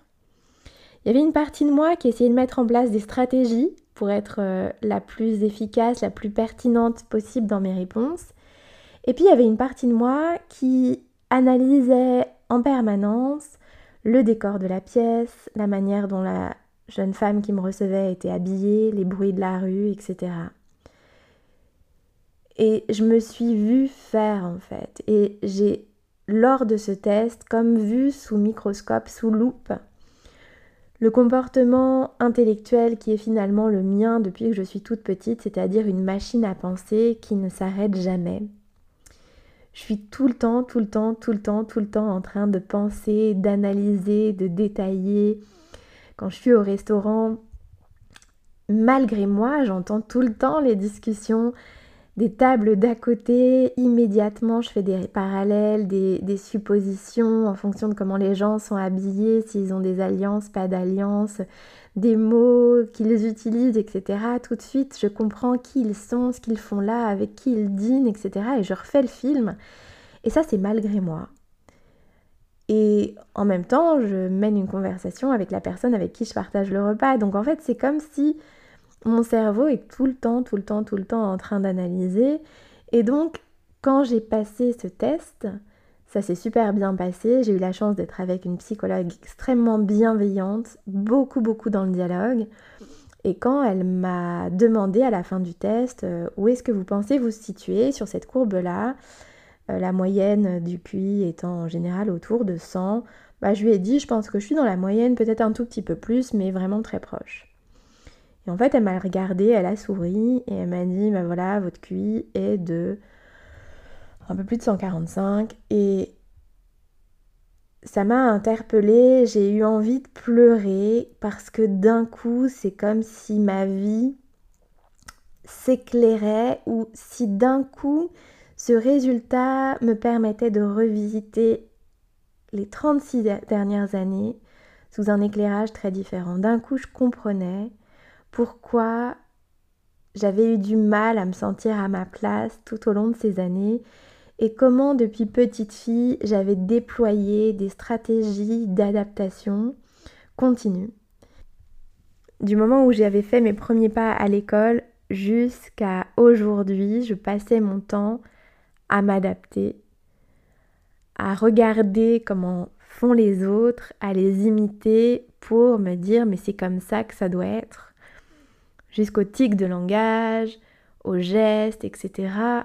Il y avait une partie de moi qui essayait de mettre en place des stratégies pour être euh, la plus efficace, la plus pertinente possible dans mes réponses. Et puis il y avait une partie de moi qui analysait en permanence le décor de la pièce, la manière dont la jeune femme qui me recevait était habillée, les bruits de la rue, etc. Et je me suis vue faire en fait. Et j'ai, lors de ce test, comme vu sous microscope, sous loupe, le comportement intellectuel qui est finalement le mien depuis que je suis toute petite, c'est-à-dire une machine à penser qui ne s'arrête jamais. Je suis tout le temps, tout le temps, tout le temps, tout le temps en train de penser, d'analyser, de détailler. Quand je suis au restaurant, malgré moi, j'entends tout le temps les discussions des tables d'à côté, immédiatement je fais des parallèles, des, suppositions en fonction de comment les gens sont habillés, s'ils ont des alliances, pas d'alliances, des mots qu'ils utilisent, etc. Tout de suite, je comprends qui ils sont, ce qu'ils font là, avec qui ils dînent, etc. Et je refais le film. Et ça, c'est malgré moi. Et en même temps, je mène une conversation avec la personne avec qui je partage le repas. Donc en fait, c'est comme si mon cerveau est tout le temps, tout le temps, tout le temps en train d'analyser. Et donc, quand j'ai passé ce test, ça s'est super bien passé. J'ai eu la chance d'être avec une psychologue extrêmement bienveillante, beaucoup, beaucoup dans le dialogue. Et quand elle m'a demandé à la fin du test euh, où est-ce que vous pensez vous situer sur cette courbe-là, euh, la moyenne du QI étant en général autour de 100, bah, je lui ai dit je pense que je suis dans la moyenne, peut-être un tout petit peu plus, mais vraiment très proche. Et en fait, elle m'a regardé, elle a souri et elle m'a dit, bah voilà, votre QI est de un peu plus de 145 et ça m'a interpellée, j'ai eu envie de pleurer parce que d'un coup, c'est comme si ma vie s'éclairait ou si d'un coup, ce résultat me permettait de revisiter les 36 dernières années sous un éclairage très différent. D'un coup, je comprenais pourquoi j'avais eu du mal à me sentir à ma place tout au long de ces années et comment depuis petite fille j'avais déployé des stratégies d'adaptation continue. Du moment où j'avais fait mes premiers pas à l'école jusqu'à aujourd'hui, je passais mon temps à m'adapter, à regarder comment font les autres, à les imiter pour me dire mais c'est comme ça que ça doit être, jusqu'au tic de langage, aux gestes, etc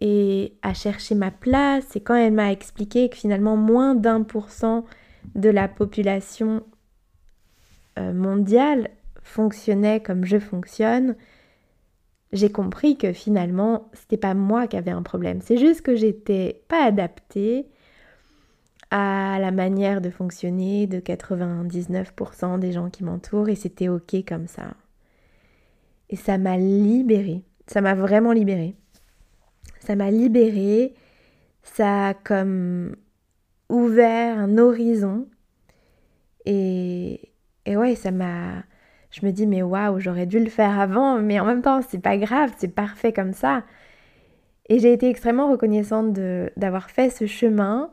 et à chercher ma place. Et quand elle m'a expliqué que finalement moins d'un pour cent de la population euh, mondiale fonctionnait comme je fonctionne, j'ai compris que finalement c'était pas moi qui avais un problème. C'est juste que j'étais pas adaptée à la manière de fonctionner de 99% des gens qui m'entourent et c'était ok comme ça. Et ça m'a libérée. Ça m'a vraiment libérée ça m'a libérée, ça a comme ouvert un horizon. Et, et ouais, ça m'a. Je me dis, mais waouh, j'aurais dû le faire avant, mais en même temps, c'est pas grave, c'est parfait comme ça. Et j'ai été extrêmement reconnaissante d'avoir fait ce chemin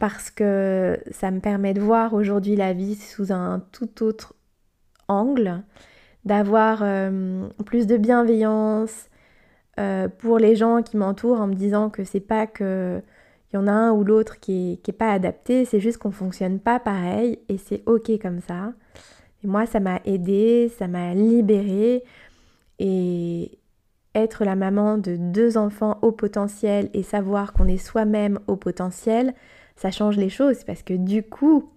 parce que ça me permet de voir aujourd'hui la vie sous un tout autre angle, d'avoir euh, plus de bienveillance, euh, pour les gens qui m'entourent en me disant que c'est pas que y en a un ou l'autre qui est, pas adapté, c'est juste qu'on fonctionne pas pareil et c'est ok comme ça. Et moi, ça m'a aidé, ça m'a libérée et être la maman de deux enfants au potentiel et savoir qu'on est soi-même au potentiel, ça change les choses parce que du coup,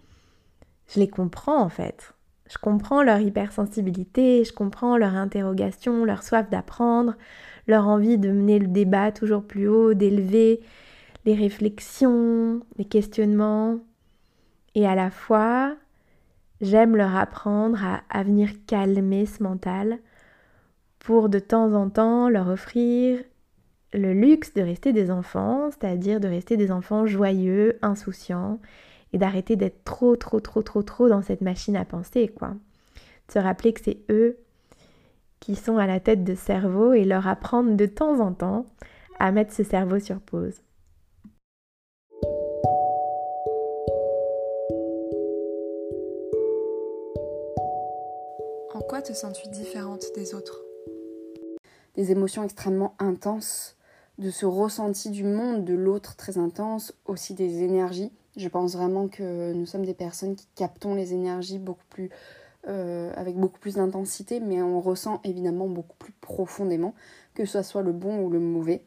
je les comprends en fait. Je comprends leur hypersensibilité, je comprends leur interrogation, leur soif d'apprendre, leur envie de mener le débat toujours plus haut, d'élever les réflexions, les questionnements. Et à la fois, j'aime leur apprendre à, venir calmer ce mental pour de temps en temps leur offrir le luxe de rester des enfants, c'est-à-dire de rester des enfants joyeux, insouciants, et d'arrêter d'être trop, trop, trop, trop, trop dans cette machine à penser, quoi. De se rappeler que c'est eux qui sont à la tête de cerveau et leur apprendre de temps en temps à mettre ce cerveau sur pause. En quoi te sens-tu différente des autres? Des émotions extrêmement intenses, de ce ressenti du monde de l'autre très intense, aussi des énergies. Je pense vraiment que nous sommes des personnes qui captons les énergies euh, avec beaucoup plus d'intensité, mais on ressent évidemment beaucoup plus profondément, que ce soit le bon ou le mauvais.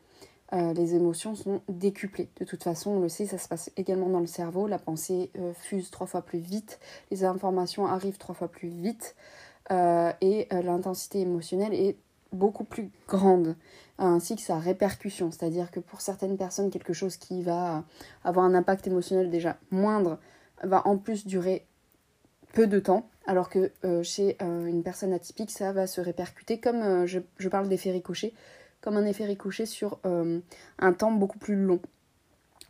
Euh, les émotions sont décuplées. De toute façon, on le sait, ça se passe également dans le cerveau. La pensée euh, fuse trois fois plus vite, les informations arrivent trois fois plus vite, et l'intensité émotionnelle est beaucoup plus grande, ainsi que sa répercussion. C'est-à-dire que pour certaines personnes, quelque chose qui va avoir un impact émotionnel déjà moindre va en plus durer peu de temps, alors que euh, chez euh, une personne atypique, ça va se répercuter comme, euh, je, parle d'effet ricochet, comme un effet ricochet sur un temps beaucoup plus long.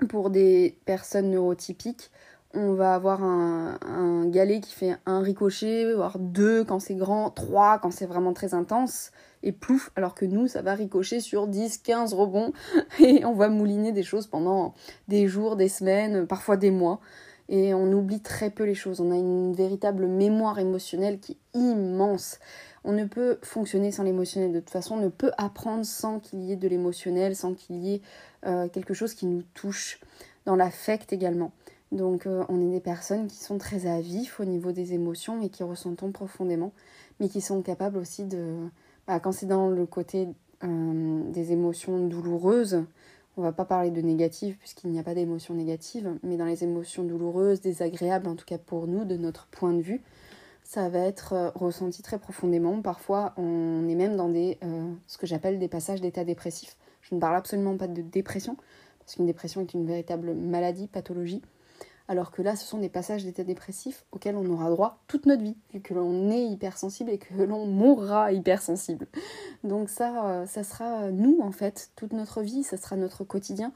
Pour des personnes neurotypiques, on va avoir un, galet qui fait un ricochet, voire deux quand c'est grand, trois quand c'est vraiment très intense, et plouf, alors que nous, ça va ricocher sur 10, 15 rebonds, et on va mouliner des choses pendant des jours, des semaines, parfois des mois et on oublie très peu les choses. On a une véritable mémoire émotionnelle qui est immense. On ne peut fonctionner sans l'émotionnel. De toute façon, on ne peut apprendre sans qu'il y ait de l'émotionnel, sans qu'il y ait euh, quelque chose qui nous touche, dans l'affect également. Donc euh, on est des personnes qui sont très à vif au niveau des émotions et qui ressentons profondément, mais qui sont capables aussi de... Bah, quand c'est dans le côté euh, des émotions douloureuses, on va pas parler de négatives puisqu'il n'y a pas d'émotions négatives, mais dans les émotions douloureuses, désagréables, en tout cas pour nous, de notre point de vue, ça va être euh, ressenti très profondément. Parfois, on est même dans des, ce que j'appelle des passages d'état dépressif. Je ne parle absolument pas de dépression, parce qu'une dépression est une véritable maladie, pathologie. Alors que là, ce sont des passages d'état dépressif auxquels on aura droit toute notre vie, vu que l'on est hypersensible et que l'on mourra hypersensible. Donc ça, euh, ça sera nous, en fait, toute notre vie, ça sera notre quotidien.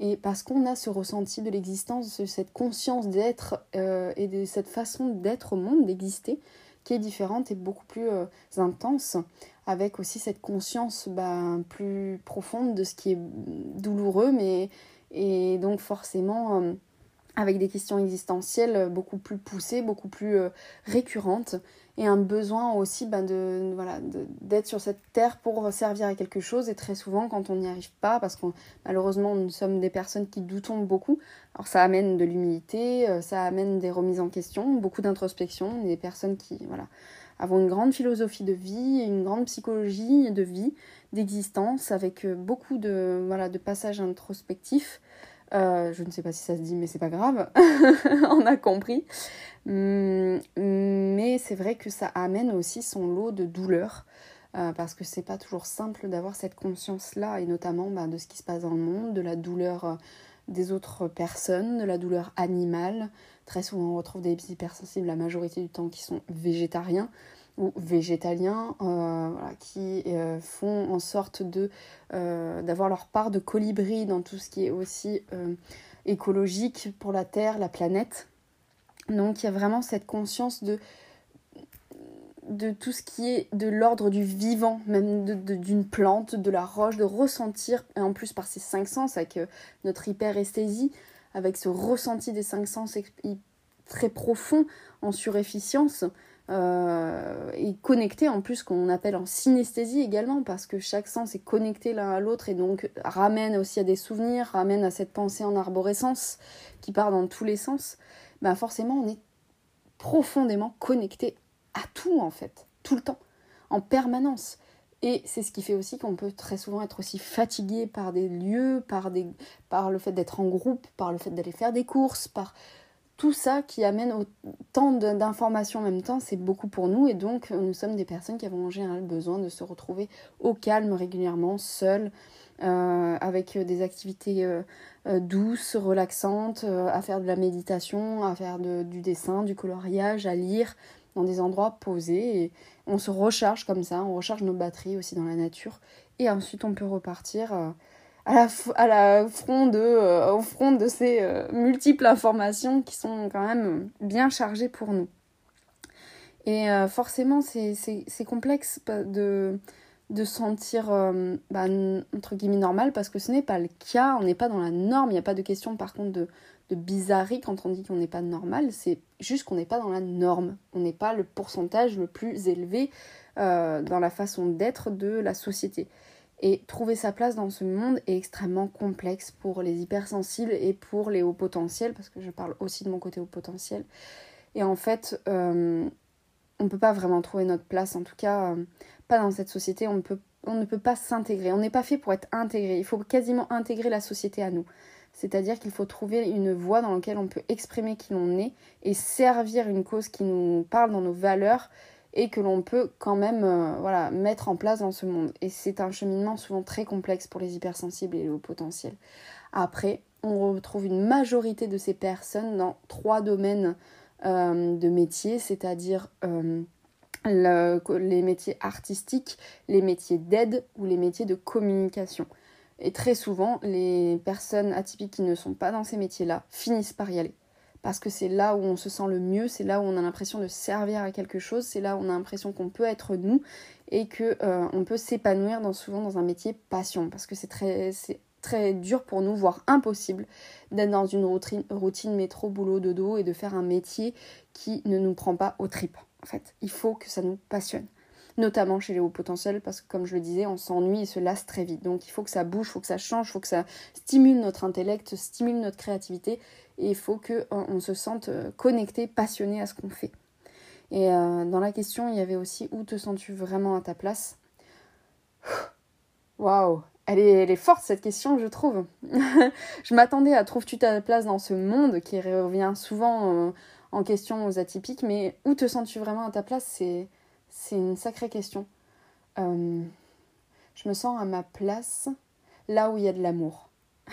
Et parce qu'on a ce ressenti de l'existence, cette conscience d'être euh, et de cette façon d'être au monde, d'exister, qui est différente et beaucoup plus euh, intense, avec aussi cette conscience bah, plus profonde de ce qui est douloureux, mais et donc forcément avec des questions existentielles beaucoup plus poussées, beaucoup plus récurrentes et un besoin aussi ben, de voilà d'être sur cette terre pour servir à quelque chose et très souvent quand on n'y arrive pas parce que malheureusement nous sommes des personnes qui doutons beaucoup alors ça amène de l'humilité euh, ça amène des remises en question beaucoup d'introspection des personnes qui voilà avons une grande philosophie de vie une grande psychologie de vie d'existence avec euh, beaucoup de voilà de passages introspectifs euh, je ne sais pas si ça se dit, mais c'est pas grave, on a compris. Hum, mais c'est vrai que ça amène aussi son lot de douleurs, euh, parce que c'est pas toujours simple d'avoir cette conscience-là, et notamment bah, de ce qui se passe dans le monde, de la douleur euh, des autres personnes, de la douleur animale. Très souvent, on retrouve des hypersensibles la majorité du temps qui sont végétariens ou végétaliens euh, qui euh, font en sorte de euh, d'avoir leur part de colibri dans tout ce qui est aussi écologique pour la Terre, la planète. Donc il y a vraiment cette conscience de tout ce qui est de l'ordre du vivant, même d'une plante, de la roche, de ressentir, en plus par ces cinq sens, avec notre hyperesthésie, avec ce ressenti des cinq sens très profond en surefficience, euh, et connecté en plus qu'on appelle en synesthésie également parce que chaque sens est connecté l'un à l'autre et donc ramène aussi à des souvenirs, ramène à cette pensée en arborescence qui part dans tous les sens, ben forcément on est profondément connecté à tout en fait, tout le temps, en permanence. Et c'est ce qui fait aussi qu'on peut très souvent être aussi fatigué par des lieux, par, des, par le fait d'être en groupe, par le fait d'aller faire des courses, par tout ça qui amène autant d'informations en même temps, c'est beaucoup pour nous. Et donc nous sommes des personnes qui avons en général besoin de se retrouver au calme régulièrement, seules, euh, avec des activités euh, euh, douces, relaxantes, à faire de la méditation, à faire du dessin, du coloriage, à lire dans des endroits posés. On se recharge comme ça, on recharge nos batteries aussi dans la nature. Et ensuite on peut repartir à la, front de, euh, au front de ces euh, multiples informations qui sont quand même bien chargées pour nous. Et euh, forcément, c'est complexe de, de sentir, bah, entre guillemets, normal, parce que ce n'est pas le cas, on n'est pas dans la norme, il n'y a pas de question par contre de, de bizarrerie quand on dit qu'on n'est pas normal, c'est juste qu'on n'est pas dans la norme, on n'est pas le pourcentage le plus élevé dans la façon d'être de la société. Et trouver sa place dans ce monde est extrêmement complexe pour les hypersensibles et pour les hauts potentiels, parce que je parle aussi de mon côté haut potentiel. Et en fait, euh, on ne peut pas vraiment trouver notre place, en tout cas euh, pas dans cette société, on, peut, on ne peut pas s'intégrer, on n'est pas fait pour être intégré, il faut quasiment intégrer la société à nous. C'est-à-dire qu'il faut trouver une voie dans laquelle on peut exprimer qui l'on est et servir une cause qui nous parle dans nos valeurs et que l'on peut quand même euh, voilà, mettre en place dans ce monde. Et c'est un cheminement souvent très complexe pour les hypersensibles et les hauts potentiels. Après, on retrouve une majorité de ces personnes dans trois domaines euh, de métiers, c'est-à-dire euh, les métiers artistiques, les métiers d'aide ou les métiers de communication. Et très souvent, les personnes atypiques qui ne sont pas dans ces métiers-là finissent par y aller parce que c'est là où on se sent le mieux, c'est là où on a l'impression de servir à quelque chose, c'est là où on a l'impression qu'on peut être nous et que euh, on peut s'épanouir dans, souvent dans un métier passion parce que c'est très dur pour nous, voire impossible, d'être dans une routine, routine métro, boulot, dodo et de faire un métier qui ne nous prend pas aux tripes. En fait, il faut que ça nous passionne notamment chez les hauts potentiels, parce que comme je le disais, on s'ennuie et se lasse très vite. Donc il faut que ça bouge, il faut que ça change, il faut que ça stimule notre intellect, stimule notre créativité, il faut qu'on se sente euh, connecté, passionné à ce qu'on fait. Et euh, dans la question, il y avait aussi où te sens-tu vraiment à ta place? Waouh elle est, forte cette question, je trouve. je m'attendais à trouves-tu ta place dans ce monde qui revient souvent euh, en question aux atypiques, mais où te sens-tu vraiment à ta place? C'est une sacrée question. je me sens à ma place là où il y a de l'amour.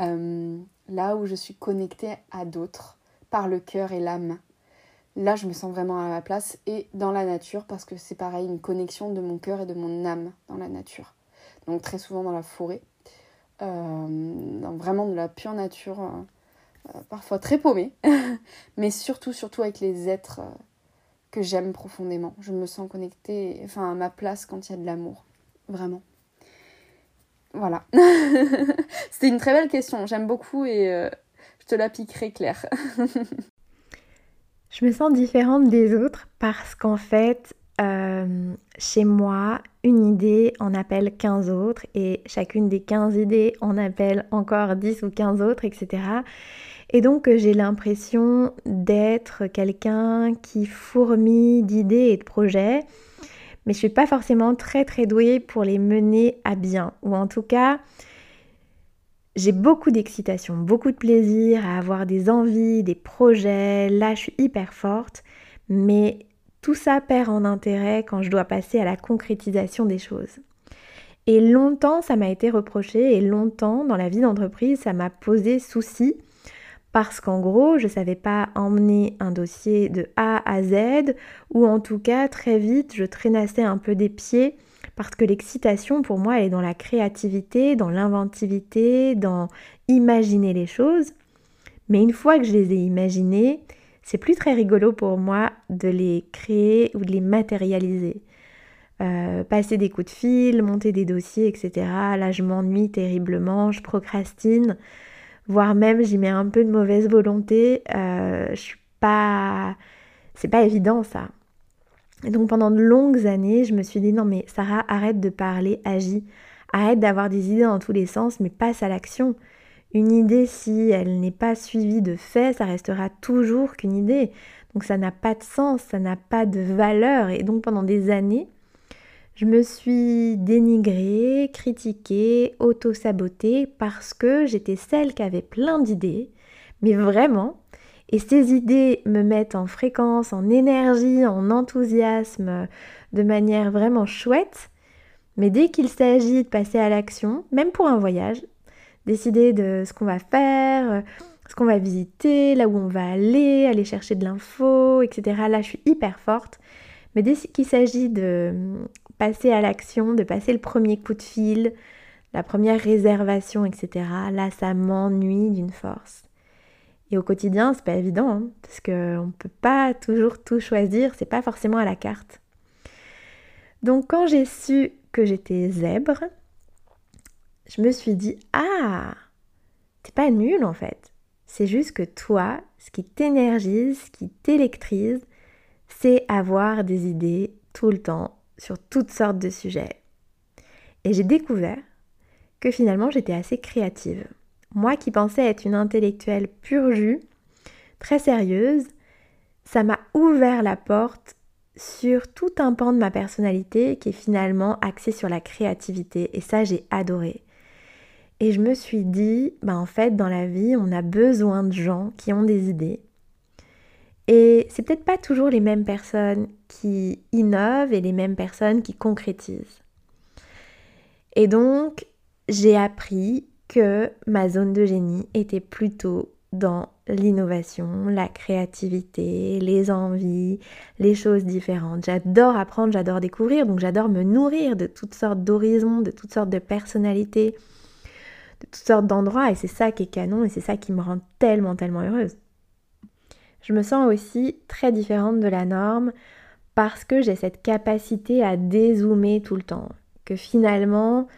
Euh, là où je suis connectée à d'autres par le cœur et l'âme. Là, je me sens vraiment à ma place et dans la nature parce que c'est pareil, une connexion de mon cœur et de mon âme dans la nature. Donc très souvent dans la forêt, euh, vraiment de la pure nature, euh, parfois très paumée, mais surtout, surtout avec les êtres que j'aime profondément. Je me sens connectée, enfin à ma place quand il y a de l'amour, vraiment. Voilà. C'était une très belle question, j'aime beaucoup et euh, je te la piquerai Claire. je me sens différente des autres parce qu'en fait, euh, chez moi, une idée en appelle 15 autres et chacune des 15 idées en appelle encore 10 ou 15 autres, etc. Et donc j'ai l'impression d'être quelqu'un qui fourmille d'idées et de projets mais je suis pas forcément très très douée pour les mener à bien. Ou en tout cas, j'ai beaucoup d'excitation, beaucoup de plaisir à avoir des envies, des projets. Là, je suis hyper forte, mais tout ça perd en intérêt quand je dois passer à la concrétisation des choses. Et longtemps, ça m'a été reproché et longtemps, dans la vie d'entreprise, ça m'a posé souci parce qu'en gros, je ne savais pas emmener un dossier de A à Z, ou en tout cas, très vite, je traînassais un peu des pieds, parce que l'excitation, pour moi, est dans la créativité, dans l'inventivité, dans imaginer les choses. Mais une fois que je les ai imaginées, c'est plus très rigolo pour moi de les créer ou de les matérialiser. Euh, passer des coups de fil, monter des dossiers, etc. Là, je m'ennuie terriblement, je procrastine voire même j'y mets un peu de mauvaise volonté. Euh, je suis pas. C'est pas évident ça. Et donc pendant de longues années, je me suis dit non mais Sarah, arrête de parler, agis. Arrête d'avoir des idées dans tous les sens, mais passe à l'action. Une idée, si elle n'est pas suivie de faits, ça restera toujours qu'une idée. Donc ça n'a pas de sens, ça n'a pas de valeur. Et donc pendant des années, je me suis dénigrée, critiquée, auto-sabotée parce que j'étais celle qui avait plein d'idées, mais vraiment. Et ces idées me mettent en fréquence, en énergie, en enthousiasme, de manière vraiment chouette. Mais dès qu'il s'agit de passer à l'action, même pour un voyage, décider de ce qu'on va faire, ce qu'on va visiter, là où on va aller, aller chercher de l'info, etc. Là, je suis hyper forte. Mais dès qu'il s'agit de à l'action, de passer le premier coup de fil, la première réservation, etc. Là, ça m'ennuie d'une force. Et au quotidien, c'est pas évident, hein, parce qu'on ne peut pas toujours tout choisir, c'est pas forcément à la carte. Donc quand j'ai su que j'étais zèbre, je me suis dit Ah, t'es pas nul en fait. C'est juste que toi, ce qui t'énergise, ce qui t'électrise, c'est avoir des idées tout le temps sur toutes sortes de sujets. Et j'ai découvert que finalement j'étais assez créative. Moi qui pensais être une intellectuelle pure jus, très sérieuse, ça m'a ouvert la porte sur tout un pan de ma personnalité qui est finalement axé sur la créativité et ça j'ai adoré. Et je me suis dit, bah en fait dans la vie on a besoin de gens qui ont des idées, et c'est peut-être pas toujours les mêmes personnes qui innovent et les mêmes personnes qui concrétisent. Et donc, j'ai appris que ma zone de génie était plutôt dans l'innovation, la créativité, les envies, les choses différentes. J'adore apprendre, j'adore découvrir, donc j'adore me nourrir de toutes sortes d'horizons, de toutes sortes de personnalités, de toutes sortes d'endroits, et c'est ça qui est canon, et c'est ça qui me rend tellement, tellement heureuse. Je me sens aussi très différente de la norme parce que j'ai cette capacité à dézoomer tout le temps. Que finalement,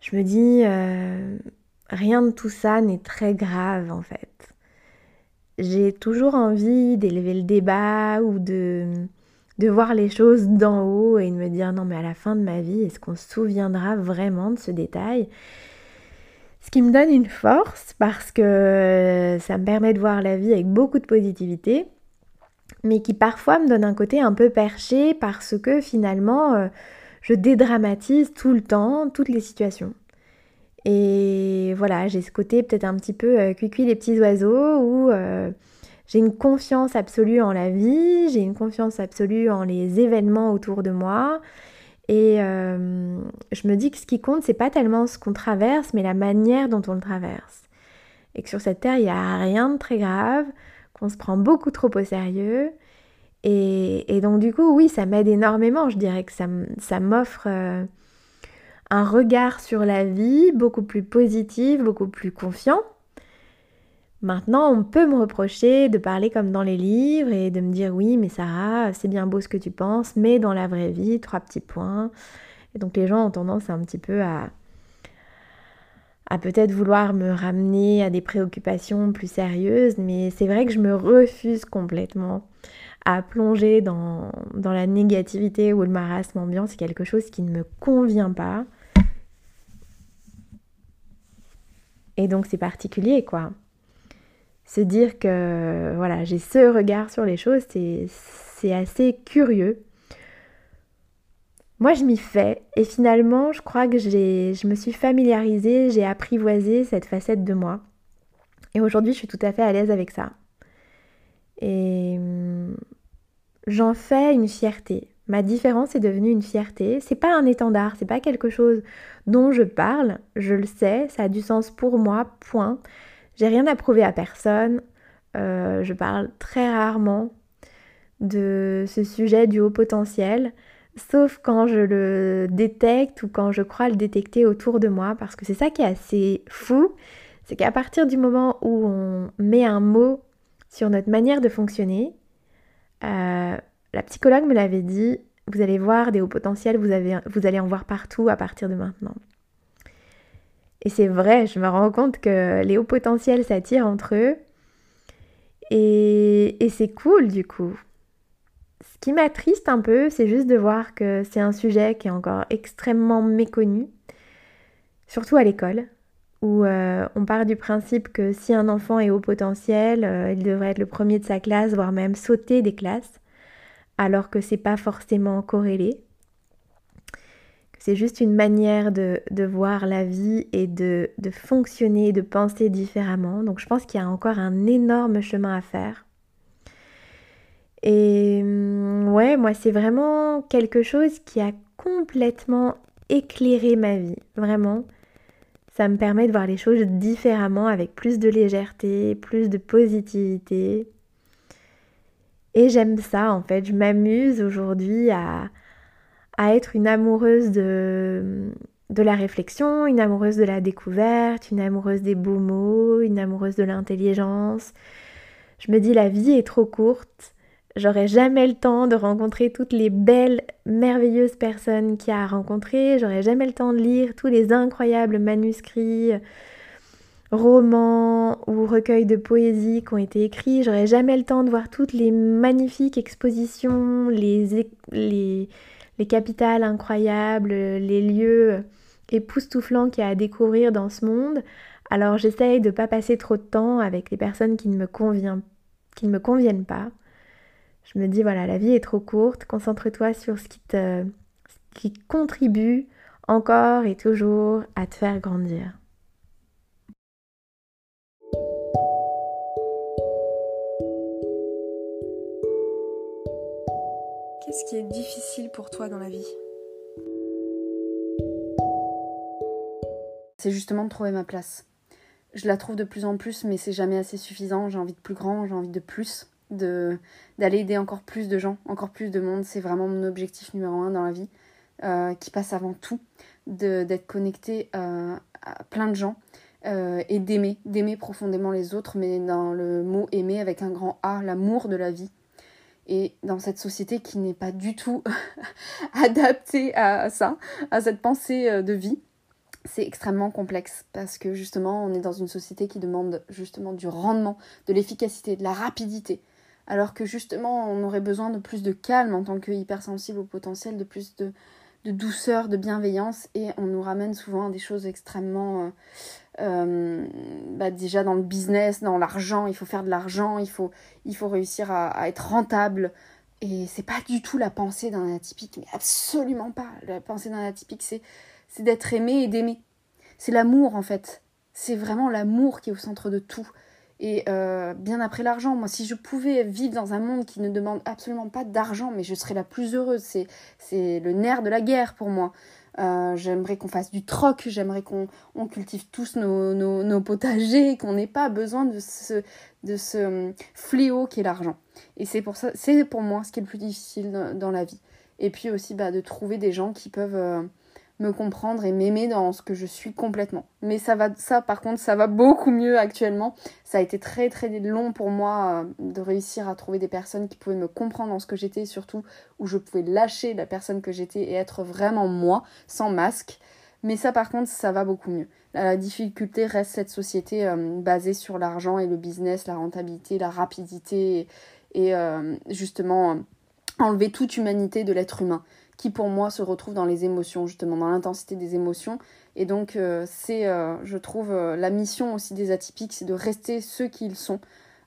je me dis, euh, rien de tout ça n'est très grave en fait. J'ai toujours envie d'élever le débat ou de, de voir les choses d'en haut et de me dire non mais à la fin de ma vie, est-ce qu'on se souviendra vraiment de ce détail? Ce qui me donne une force parce que ça me permet de voir la vie avec beaucoup de positivité, mais qui parfois me donne un côté un peu perché parce que finalement euh, je dédramatise tout le temps toutes les situations. Et voilà, j'ai ce côté peut-être un petit peu euh, cuicui les petits oiseaux où euh, j'ai une confiance absolue en la vie, j'ai une confiance absolue en les événements autour de moi et euh, je me dis que ce qui compte, c'est pas tellement ce qu'on traverse, mais la manière dont on le traverse. et que sur cette terre, il n'y a rien de très grave, qu'on se prend beaucoup trop au sérieux. Et, donc du coup, oui, ça m'aide énormément. Je dirais que ça, m'offre euh, un regard sur la vie beaucoup plus positif, beaucoup plus confiant. Maintenant, on peut me reprocher de parler comme dans les livres et de me dire oui, mais Sarah, c'est bien beau ce que tu penses, mais dans la vraie vie, trois petits points. Et donc les gens ont tendance un petit peu à, à peut-être vouloir me ramener à des préoccupations plus sérieuses, mais c'est vrai que je me refuse complètement à plonger dans, dans la négativité ou le marasme ambiant. C'est quelque chose qui ne me convient pas. Et donc c'est particulier, quoi se dire que voilà, j'ai ce regard sur les choses, c'est assez curieux. Moi, je m'y fais et finalement, je crois que je me suis familiarisée, j'ai apprivoisé cette facette de moi. Et aujourd'hui, je suis tout à fait à l'aise avec ça. Et j'en fais une fierté. Ma différence est devenue une fierté. C'est pas un étendard, c'est pas quelque chose dont je parle. Je le sais, ça a du sens pour moi, point. J'ai rien à prouver à personne. Euh, je parle très rarement de ce sujet du haut potentiel, sauf quand je le détecte ou quand je crois le détecter autour de moi, parce que c'est ça qui est assez fou, c'est qu'à partir du moment où on met un mot sur notre manière de fonctionner, euh, la psychologue me l'avait dit, vous allez voir des hauts potentiels, vous, allez en voir partout à partir de maintenant. Et c'est vrai, je me rends compte que les hauts potentiels s'attirent entre eux. Et, c'est cool du coup. Ce qui m'attriste un peu, c'est juste de voir que c'est un sujet qui est encore extrêmement méconnu, surtout à l'école, où euh, on part du principe que si un enfant est haut potentiel, euh, il devrait être le premier de sa classe, voire même sauter des classes, alors que c'est pas forcément corrélé. C'est juste une manière de, voir la vie et de, de, fonctionner, de penser différemment. Donc je pense qu'il y a encore un énorme chemin à faire. Et hum, ouais, moi c'est vraiment quelque chose qui a complètement éclairé ma vie. Vraiment. Ça me permet de voir les choses différemment, avec plus de légèreté, plus de positivité. Et j'aime ça en fait. Je m'amuse aujourd'hui à, à être une amoureuse de, la réflexion, une amoureuse de la découverte, une amoureuse des beaux mots, une amoureuse de l'intelligence. Je me dis la vie est trop courte, j'aurai jamais le temps de rencontrer toutes les belles, merveilleuses personnes qu'il y a à rencontrer, j'aurai jamais le temps de lire tous les incroyables manuscrits, romans ou recueils de poésie qui ont été écrits, j'aurai jamais le temps de voir toutes les magnifiques expositions, les les capitales incroyables, les lieux époustouflants qu'il y a à découvrir dans ce monde. Alors j'essaye de ne pas passer trop de temps avec les personnes qui ne me, conviennent pas. Je me dis voilà, la vie est trop courte, concentre-toi sur ce qui ce qui contribue encore et toujours à te faire grandir. Qu'est-ce qui est difficile pour toi dans la vie? C'est justement de trouver ma place. Je la trouve de plus en plus, mais c'est jamais assez suffisant. J'ai envie de plus grand, j'ai envie de plus, d'aller aider encore plus de gens, encore plus de monde. C'est vraiment mon objectif numéro un dans la vie, euh, qui passe avant tout, d'être connecté euh, à plein de gens. Euh, et d'aimer, d'aimer profondément les autres, mais dans le mot aimer avec un grand A, l'amour de la vie, et dans cette société qui n'est pas du tout adaptée à ça, à cette pensée euh, de vie, c'est extrêmement complexe parce que justement on est dans une société qui demande justement du rendement, de l'efficacité, de la rapidité. Alors que justement on aurait besoin de plus de calme en tant que hypersensible au potentiel, de plus de, douceur, de bienveillance et on nous ramène souvent à des choses extrêmement... Euh, euh, bah déjà dans le business, dans l'argent, il faut faire de l'argent, il faut, il faut réussir à, être rentable. Et c'est pas du tout la pensée d'un atypique, mais absolument pas. La pensée d'un atypique, c'est, c'est d'être aimé et d'aimer. C'est l'amour en fait. C'est vraiment l'amour qui est au centre de tout. Et euh, bien après l'argent, moi, si je pouvais vivre dans un monde qui ne demande absolument pas d'argent, mais je serais la plus heureuse. C'est, c'est le nerf de la guerre pour moi. Euh, j'aimerais qu'on fasse du troc, j'aimerais qu'on on cultive tous nos, nos, potagers, qu'on n'ait pas besoin de ce, de ce euh, fléau qui est l'argent. Et c'est pour ça, c'est pour moi ce qui est le plus difficile dans, la vie. Et puis aussi bah, de trouver des gens qui peuvent euh, me comprendre et m'aimer dans ce que je suis complètement. Mais ça va, ça par contre, ça va beaucoup mieux actuellement. Ça a été très très long pour moi euh, de réussir à trouver des personnes qui pouvaient me comprendre dans ce que j'étais, surtout où je pouvais lâcher la personne que j'étais et être vraiment moi, sans masque. Mais ça par contre, ça va beaucoup mieux. La difficulté reste cette société euh, basée sur l'argent et le business, la rentabilité, la rapidité et, euh, justement enlever toute humanité de l'être humain qui pour moi se retrouve dans les émotions, justement, dans l'intensité des émotions. Et donc, euh, c'est, euh, je trouve, euh, la mission aussi des atypiques, c'est de rester ceux qu'ils sont,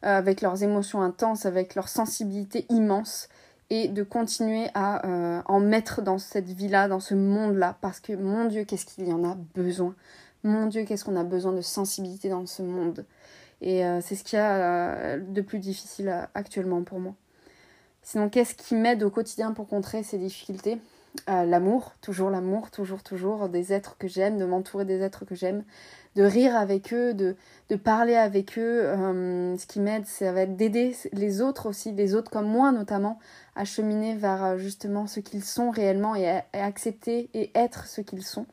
avec leurs émotions intenses, avec leur sensibilité immense, et de continuer à en mettre dans cette vie-là, dans ce monde-là, parce que, mon Dieu, qu'est-ce qu'il y en a besoin? Mon Dieu, qu'est-ce qu'on a besoin de sensibilité dans ce monde? Et c'est ce qu'il y a de plus difficile actuellement pour moi. Sinon, qu'est-ce qui m'aide au quotidien pour contrer ces difficultés? Euh, L'amour, toujours l'amour, toujours, toujours, des êtres que j'aime, de m'entourer des êtres que j'aime, de rire avec eux, de, parler avec eux. Euh, ce qui m'aide, ça va être d'aider les autres aussi, les autres comme moi notamment, à cheminer vers euh, justement ce qu'ils sont réellement et, accepter et être ce qu'ils sont.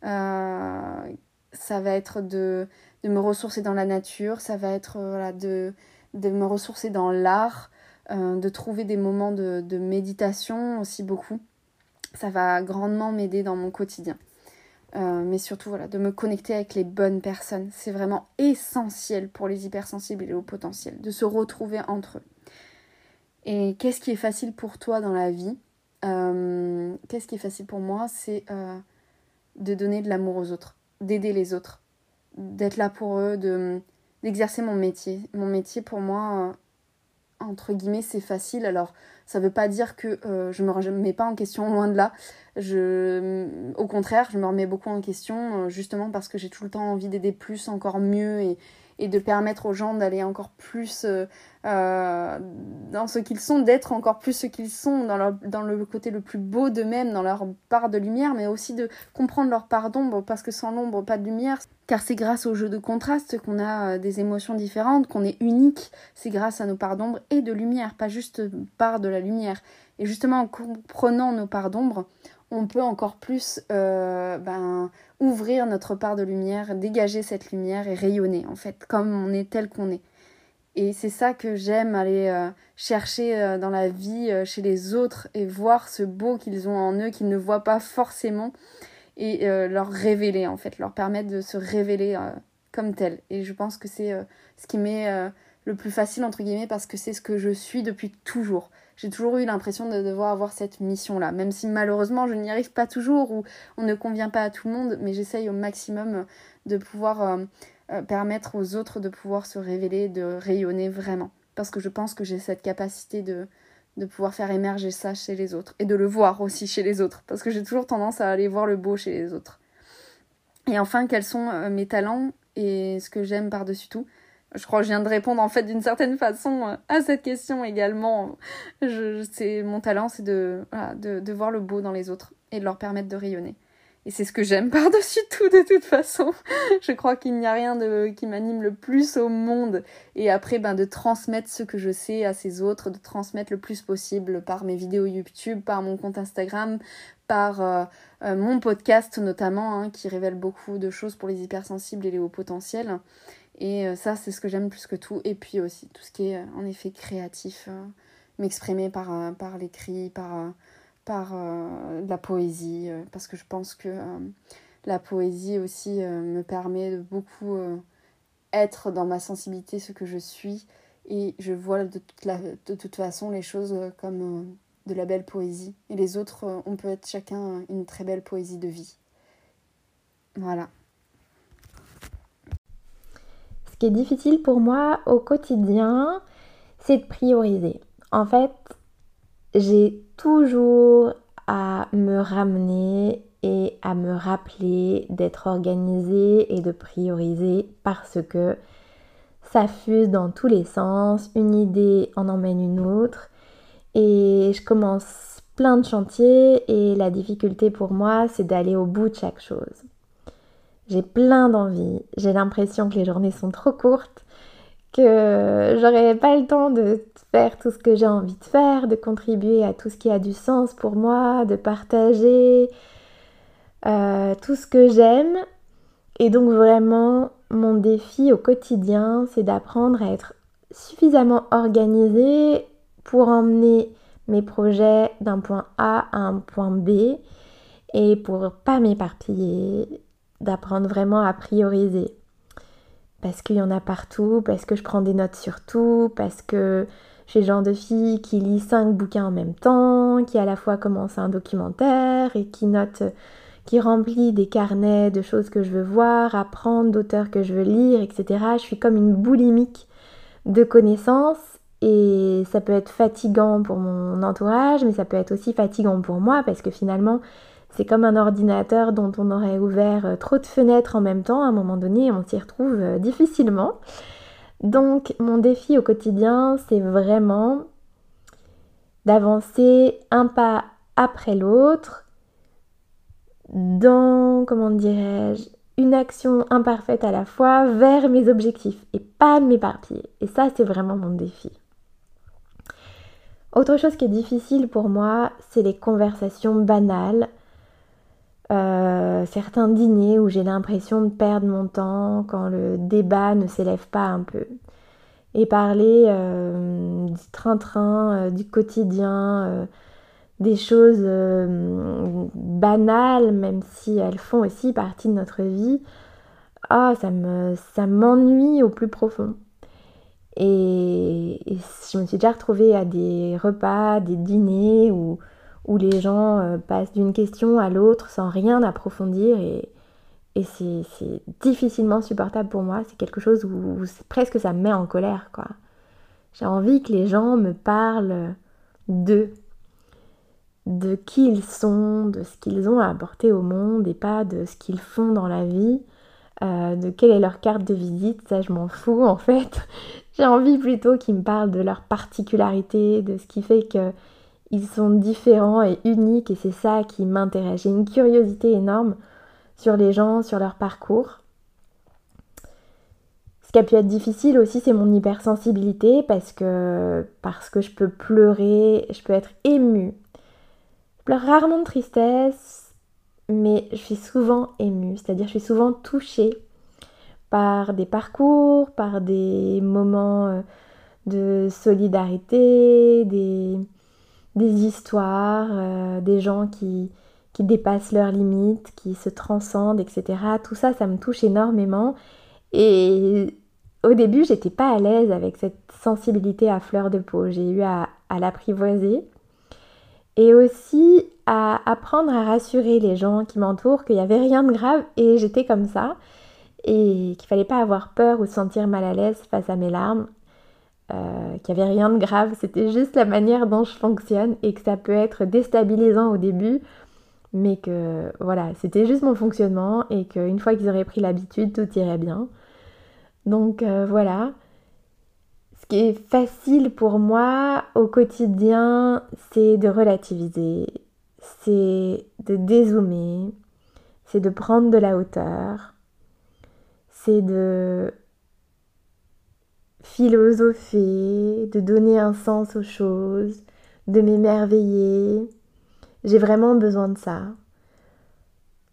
ça va être de, me ressourcer dans la nature, ça va être de, me ressourcer dans l'art, de trouver des moments de, méditation aussi beaucoup. Ça va grandement m'aider dans mon quotidien. Euh, mais surtout voilà, de me connecter avec les bonnes personnes. C'est vraiment essentiel pour les hypersensibles et les hauts potentiels, de se retrouver entre eux. Et qu'est-ce qui est facile pour toi dans la vie? Euh, Qu'est-ce qui est facile pour moi? C'est de donner de l'amour aux autres, d'aider les autres, d'être là pour eux, de d'exercer mon métier. Mon métier pour moi, entre guillemets, c'est facile. Alors, ça veut pas dire que euh, je me remets pas en question, loin de là. Je, au contraire, je me remets beaucoup en question, euh, justement parce que j'ai tout le temps envie d'aider plus, encore mieux, et, et de permettre aux gens d'aller encore plus euh, euh, dans ce qu'ils sont, d'être encore plus ce qu'ils sont, dans, dans le côté le plus beau d'eux-mêmes, dans leur part de lumière, mais aussi de comprendre leur part d'ombre, parce que sans l'ombre, pas de lumière. Car c'est grâce au jeu de contraste qu'on a euh, des émotions différentes, qu'on est unique. C'est grâce à nos parts d'ombre et de lumière, pas juste part de la lumière. Et justement, en comprenant nos parts d'ombre, on peut encore plus ben, ouvrir notre part de lumière, dégager cette lumière et rayonner, en fait, comme on est tel qu'on est. Et c'est ça que j'aime aller euh, chercher euh, dans la vie chez les autres et voir ce beau qu'ils ont en eux qu'ils ne voient pas forcément et leur révéler en fait, leur permettre de se révéler comme tel. Et je pense que c'est ce qui m'est le plus facile entre guillemets parce que c'est ce que je suis depuis toujours j'ai toujours eu l'impression de devoir avoir cette mission-là, même si malheureusement je n'y arrive pas toujours ou on ne convient pas à tout le monde, mais j'essaye au maximum de pouvoir euh, euh, permettre aux autres de pouvoir se révéler, de rayonner vraiment. Parce que je pense que j'ai cette capacité de, de pouvoir faire émerger ça chez les autres et de le voir aussi chez les autres, parce que j'ai toujours tendance à aller voir le beau chez les autres. Et enfin, quels sont euh, mes talents et ce que j'aime par-dessus tout? Je crois que je viens de répondre en fait d'une certaine façon euh, à cette question également. C'est mon talent, c'est de, voir le beau dans les autres et de leur permettre de rayonner. Et c'est ce que j'aime par-dessus tout de toute façon. je crois qu'il n'y a rien de, qui m'anime le plus au monde. Et après, ben, de transmettre ce que je sais à ces autres, de transmettre le plus possible par mes vidéos YouTube, par mon compte Instagram, par euh, euh, mon podcast notamment, hein, qui révèle beaucoup de choses pour les hypersensibles et les hauts potentiels. Et euh, ça, c'est ce que j'aime plus que tout. Et puis aussi tout ce qui est en effet créatif, m'exprimer par, par l'écrit, par, par la poésie, parce que je pense que la poésie aussi me permet de beaucoup être dans ma sensibilité ce que je suis. Et je vois de toute, la, de toute façon les choses comme de la belle poésie. Et les autres, euh, on peut être chacun une très belle poésie de vie. Voilà. Ce qui est difficile pour moi au quotidien, c'est de prioriser. En fait, j'ai toujours à me ramener et à me rappeler d'être organisée et de prioriser parce que ça fuse dans tous les sens, une idée en emmène une autre et je commence plein de chantiers et la difficulté pour moi, c'est d'aller au bout de chaque chose. J'ai plein d'envie, j'ai l'impression que les journées sont trop courtes, que j'aurai pas le temps de faire tout ce que j'ai envie de faire, de contribuer à tout ce qui a du sens pour moi, de partager euh, tout ce que j'aime. Et donc vraiment, mon défi au quotidien, c'est d'apprendre à être suffisamment organisée pour emmener mes projets d'un point A à un point B et pour pas m'éparpiller, d'apprendre vraiment à prioriser. Parce qu'il y en a partout, parce que je prends des notes sur tout, parce que suis le genre de fille qui lit cinq bouquins en même temps, qui à la fois commence un documentaire et qui note, qui remplit des carnets de choses que je veux voir, apprendre, d'auteurs que je veux lire, etc. Je suis comme une boulimique de connaissances et ça peut être fatigant pour mon entourage, mais ça peut être aussi fatigant pour moi parce que finalement, c'est comme un ordinateur dont on aurait ouvert euh, trop de fenêtres en même temps. À un moment donné, on s'y retrouve euh, difficilement. Donc, mon défi au quotidien, c'est vraiment d'avancer un pas après l'autre dans, comment dirais-je, une action imparfaite à la fois vers mes objectifs et pas m'éparpiller. Et ça, c'est vraiment mon défi. Autre chose qui est difficile pour moi, c'est les conversations banales. Euh, certains dîners où j'ai l'impression de perdre mon temps quand le débat ne s'élève pas un peu. Et parler euh, du train-train, euh, du quotidien, des choses banales, même si elles font aussi partie de notre vie, ah, ça me, ça m'ennuie au plus profond. Et, je me suis déjà retrouvée à des repas, des dîners où, où les gens euh, passent d'une question à l'autre sans rien approfondir et, c'est, difficilement supportable pour moi. C'est quelque chose où, presque ça me met en colère, quoi. J'ai envie que les gens me parlent d'eux, de qui ils sont, de ce qu'ils ont à apporter au monde et pas de ce qu'ils font dans la vie, euh, de quelle est leur carte de visite, ça je m'en fous en fait. J'ai envie plutôt qu'ils me parlent de leur particularité, de ce qui fait qu'ils sont différents et uniques et c'est ça qui m'intéresse. J'ai une curiosité énorme sur les gens, sur leur parcours. Ce qui a pu être difficile aussi, c'est mon hypersensibilité parce que, parce que je peux pleurer, je peux être émue. Je pleure rarement de tristesse, mais je suis souvent émue, c'est-à-dire je suis souvent touchée par des parcours, par des moments euh, de solidarité, des, histoires, euh, des gens qui, qui dépassent leurs limites, qui se transcendent, etc. Tout ça, ça me touche énormément. Et au début, j'étais pas à l'aise avec cette sensibilité à fleur de peau. J'ai eu à, à l'apprivoiser. Et aussi à apprendre à rassurer les gens qui m'entourent qu'il n'y avait rien de grave et j'étais comme ça et qu'il fallait pas avoir peur ou se sentir mal à l'aise face à mes larmes, euh, qu'il n'y avait rien de grave, c'était juste la manière dont je fonctionne et que ça peut être déstabilisant au début, mais que voilà, c'était juste mon fonctionnement et qu'une fois qu'ils auraient pris l'habitude, tout irait bien. Donc euh, voilà. Ce qui est facile pour moi au quotidien, c'est de relativiser, c'est de dézoomer, c'est de prendre de la hauteur, c'est de philosopher, de donner un sens aux choses, de m'émerveiller. J'ai vraiment besoin de ça.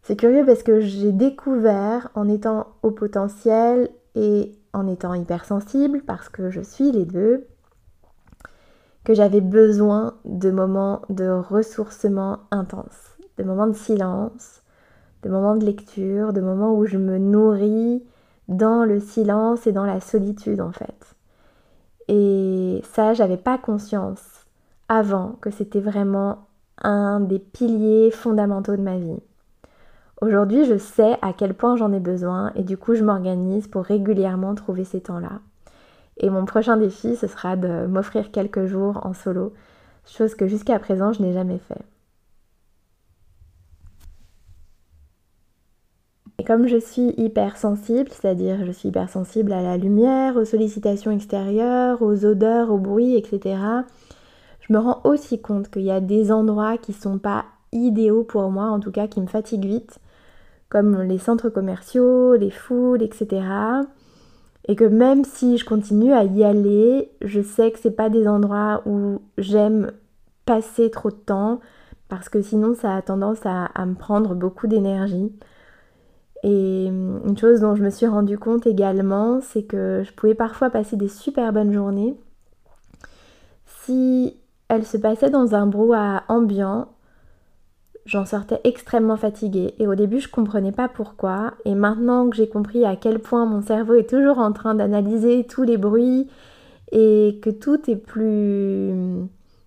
C'est curieux parce que j'ai découvert en étant au potentiel et en étant hypersensible, parce que je suis les deux, que j'avais besoin de moments de ressourcement intense, de moments de silence, de moments de lecture, de moments où je me nourris dans le silence et dans la solitude en fait. Et ça, j'avais pas conscience avant que c'était vraiment un des piliers fondamentaux de ma vie. Aujourd'hui, je sais à quel point j'en ai besoin et du coup, je m'organise pour régulièrement trouver ces temps-là. Et mon prochain défi, ce sera de m'offrir quelques jours en solo, chose que jusqu'à présent, je n'ai jamais fait. Et comme je suis hypersensible, c'est-à-dire je suis hypersensible à la lumière, aux sollicitations extérieures, aux odeurs, aux bruits, etc., je me rends aussi compte qu'il y a des endroits qui sont pas idéaux pour moi, en tout cas qui me fatiguent vite, comme les centres commerciaux, les foules, etc. Et que même si je continue à y aller, je sais que c'est pas des endroits où j'aime passer trop de temps, parce que sinon ça a tendance à me prendre beaucoup d'énergie. Et une chose dont je me suis rendu compte également, c'est que je pouvais parfois passer des super bonnes journées si elle se passait dans un brouhaha ambiant, j'en sortais extrêmement fatiguée. Et au début, je comprenais pas pourquoi. Et maintenant que j'ai compris à quel point mon cerveau est toujours en train d'analyser tous les bruits et que tout est plus.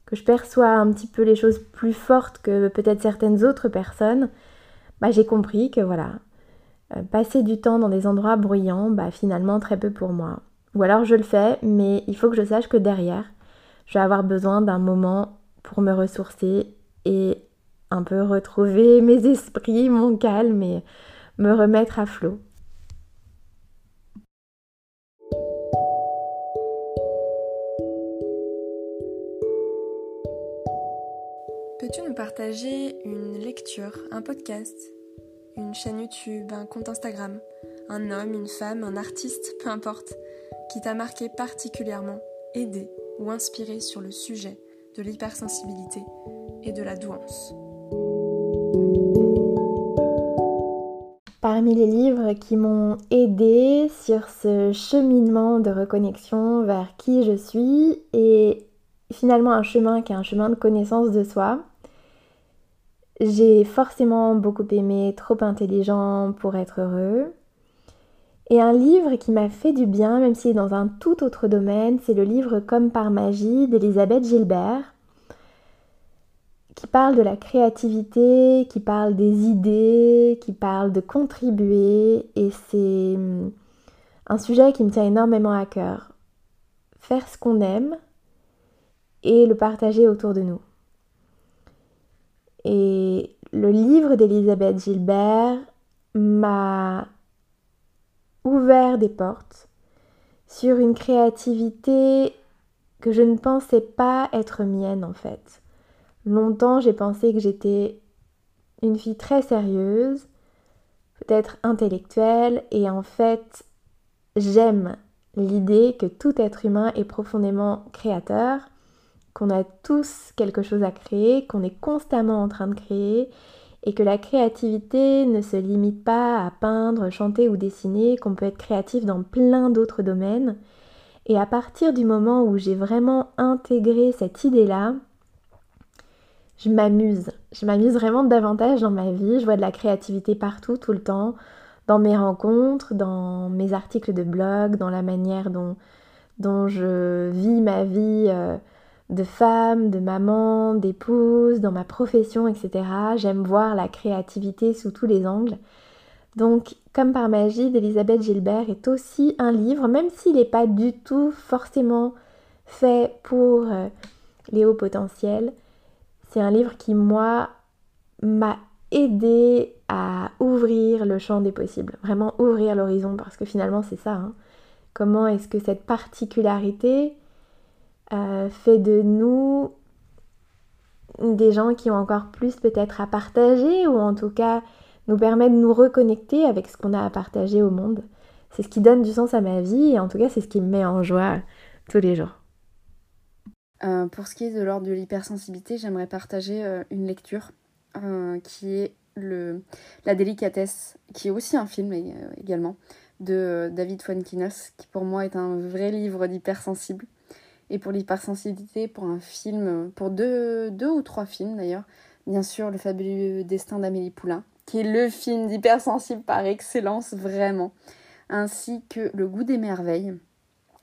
que je perçois un petit peu les choses plus fortes que peut-être certaines autres personnes, bah, j'ai compris que voilà, euh, passer du temps dans des endroits bruyants, bah, finalement très peu pour moi. Ou alors je le fais, mais il faut que je sache que derrière, je vais avoir besoin d'un moment pour me ressourcer et un peu retrouver mes esprits, mon calme et me remettre à flot. Peux-tu nous partager une lecture, un podcast, une chaîne YouTube, un compte Instagram, un homme, une femme, un artiste, peu importe, qui t'a marqué particulièrement, aidé ou inspiré sur le sujet de l'hypersensibilité et de la douance. Parmi les livres qui m'ont aidé sur ce cheminement de reconnexion vers qui je suis et finalement un chemin qui est un chemin de connaissance de soi, j'ai forcément beaucoup aimé Trop intelligent pour être heureux. Et un livre qui m'a fait du bien, même s'il est dans un tout autre domaine, c'est le livre Comme par magie d'Elisabeth Gilbert, qui parle de la créativité, qui parle des idées, qui parle de contribuer. Et c'est hum, un sujet qui me tient énormément à cœur. Faire ce qu'on aime et le partager autour de nous. Et le livre d'Elisabeth Gilbert m'a ouvert des portes sur une créativité que je ne pensais pas être mienne en fait. Longtemps j'ai pensé que j'étais une fille très sérieuse, peut-être intellectuelle, et en fait j'aime l'idée que tout être humain est profondément créateur, qu'on a tous quelque chose à créer, qu'on est constamment en train de créer, et que la créativité ne se limite pas à peindre, chanter ou dessiner, qu'on peut être créatif dans plein d'autres domaines. Et à partir du moment où j'ai vraiment intégré cette idée-là, je m'amuse. Je m'amuse vraiment davantage dans ma vie. Je vois de la créativité partout, tout le temps, dans mes rencontres, dans mes articles de blog, dans la manière dont, je vis ma vie. Euh, de femme, de maman, d'épouse, dans ma profession, etc. J'aime voir la créativité sous tous les angles. Donc, comme par magie d'Elisabeth Gilbert est aussi un livre, même s'il n'est pas du tout forcément fait pour euh, les hauts potentiels. C'est un livre qui, moi, m'a aidé à ouvrir le champ des possibles, vraiment ouvrir l'horizon, parce que finalement c'est ça. Hein. Comment est-ce que cette particularité euh, fait de nous des gens qui ont encore plus peut-être à partager ou en tout cas nous permet de nous reconnecter avec ce qu'on a à partager au monde. C'est ce qui donne du sens à ma vie et en tout cas c'est ce qui me met en joie tous les jours. Euh, pour ce qui est de l'ordre de l'hypersensibilité, j'aimerais partager euh, une lecture qui est le, La délicatesse, qui est aussi un film également, de David Fuenkinos, qui pour moi est un vrai livre d'hypersensible et pour l'hypersensibilité, pour un film, pour deux, ou trois films d'ailleurs. Bien sûr, Le fabuleux destin d'Amélie Poulain, qui est le film d'hypersensible par excellence, vraiment. Ainsi que Le goût des merveilles,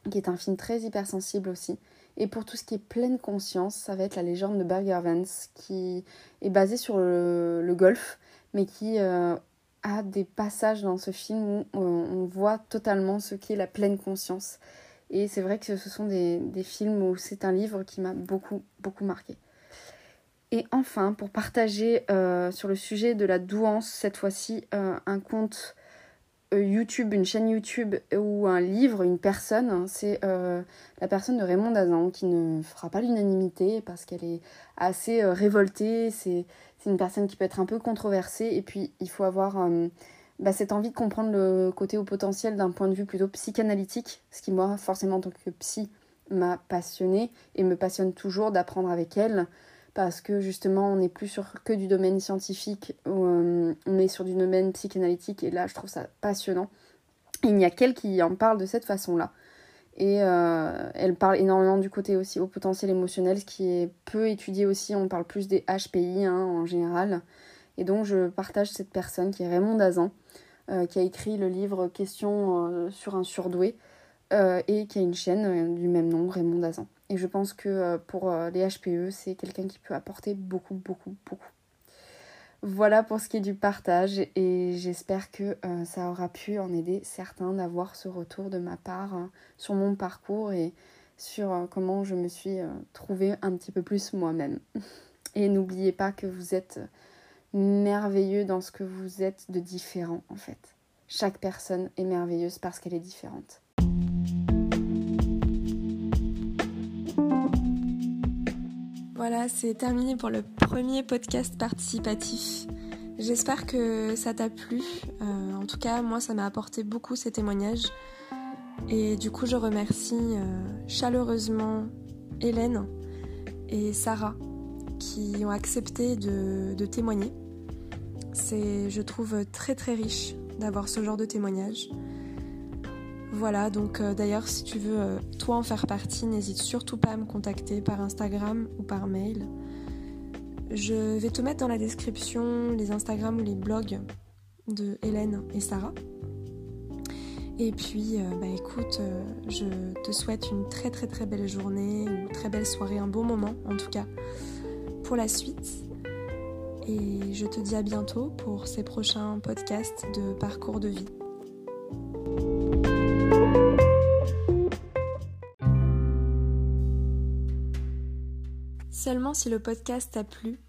qui est un film très hypersensible aussi. Et pour tout ce qui est pleine conscience, ça va être la légende de Berger Vance, qui est basée sur le, golf, mais qui euh, a des passages dans ce film où on voit totalement ce qu'est la pleine conscience. Et c'est vrai que ce sont des, films où c'est un livre qui m'a beaucoup, beaucoup marqué. Et enfin, pour partager euh, sur le sujet de la douance, cette fois-ci, euh, un conte euh, YouTube, une chaîne YouTube ou un livre, une personne, c'est euh, la personne de Raymond Dazan qui ne fera pas l'unanimité parce qu'elle est assez révoltée. C'est une personne qui peut être un peu controversée et puis il faut avoir bah, cette envie de comprendre le côté au potentiel d'un point de vue plutôt psychanalytique, ce qui moi forcément en tant que psy m'a passionné et me passionne toujours d'apprendre avec elle parce que justement on n'est plus sur que du domaine scientifique, euh, on est sur du domaine psychanalytique et là je trouve ça passionnant. il n'y a qu'elle qui en parle de cette façon-là. Et euh, elle parle énormément du côté aussi au potentiel émotionnel, ce qui est peu étudié aussi, on parle plus des HPI hein, en général. Et donc je partage cette personne qui est Raymond Dazan, euh, qui a écrit le livre Questions sur un surdoué, et qui a une chaîne du même nom, Raymond Dazan. Et je pense que euh, pour euh, les HPE, c'est quelqu'un qui peut apporter beaucoup, beaucoup, beaucoup. Voilà pour ce qui est du partage et j'espère que euh, ça aura pu en aider certains d'avoir ce retour de ma part sur mon parcours et sur comment je me suis trouvée un petit peu plus moi-même. Et n'oubliez pas que vous êtes merveilleux dans ce que vous êtes de différent en fait. Chaque personne est merveilleuse parce qu'elle est différente. Voilà, c'est terminé pour le premier podcast participatif. J'espère que ça t'a plu. Euh, en tout cas, moi, ça m'a apporté beaucoup ces témoignages. Et du coup, je remercie euh, chaleureusement Hélène et Sarah qui ont accepté de, de témoigner. C'est, je trouve, très très riche d'avoir ce genre de témoignage. Voilà, donc euh, d'ailleurs si tu veux euh, toi en faire partie, n'hésite surtout pas à me contacter par Instagram ou par mail. Je vais te mettre dans la description les Instagram ou les blogs de Hélène et Sarah. Et puis, euh, bah écoute, je te souhaite une très très très belle journée, une très belle soirée, un bon moment en tout cas pour la suite. Et je te dis à bientôt pour ces prochains podcasts de parcours de vie. Seulement si le podcast t'a plu,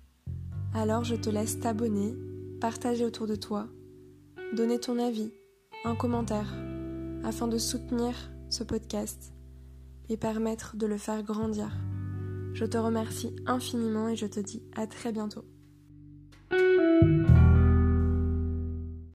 alors je te laisse t'abonner, partager autour de toi, donner ton avis, un commentaire, afin de soutenir ce podcast et permettre de le faire grandir. Je te remercie infiniment et je te dis à très bientôt. Música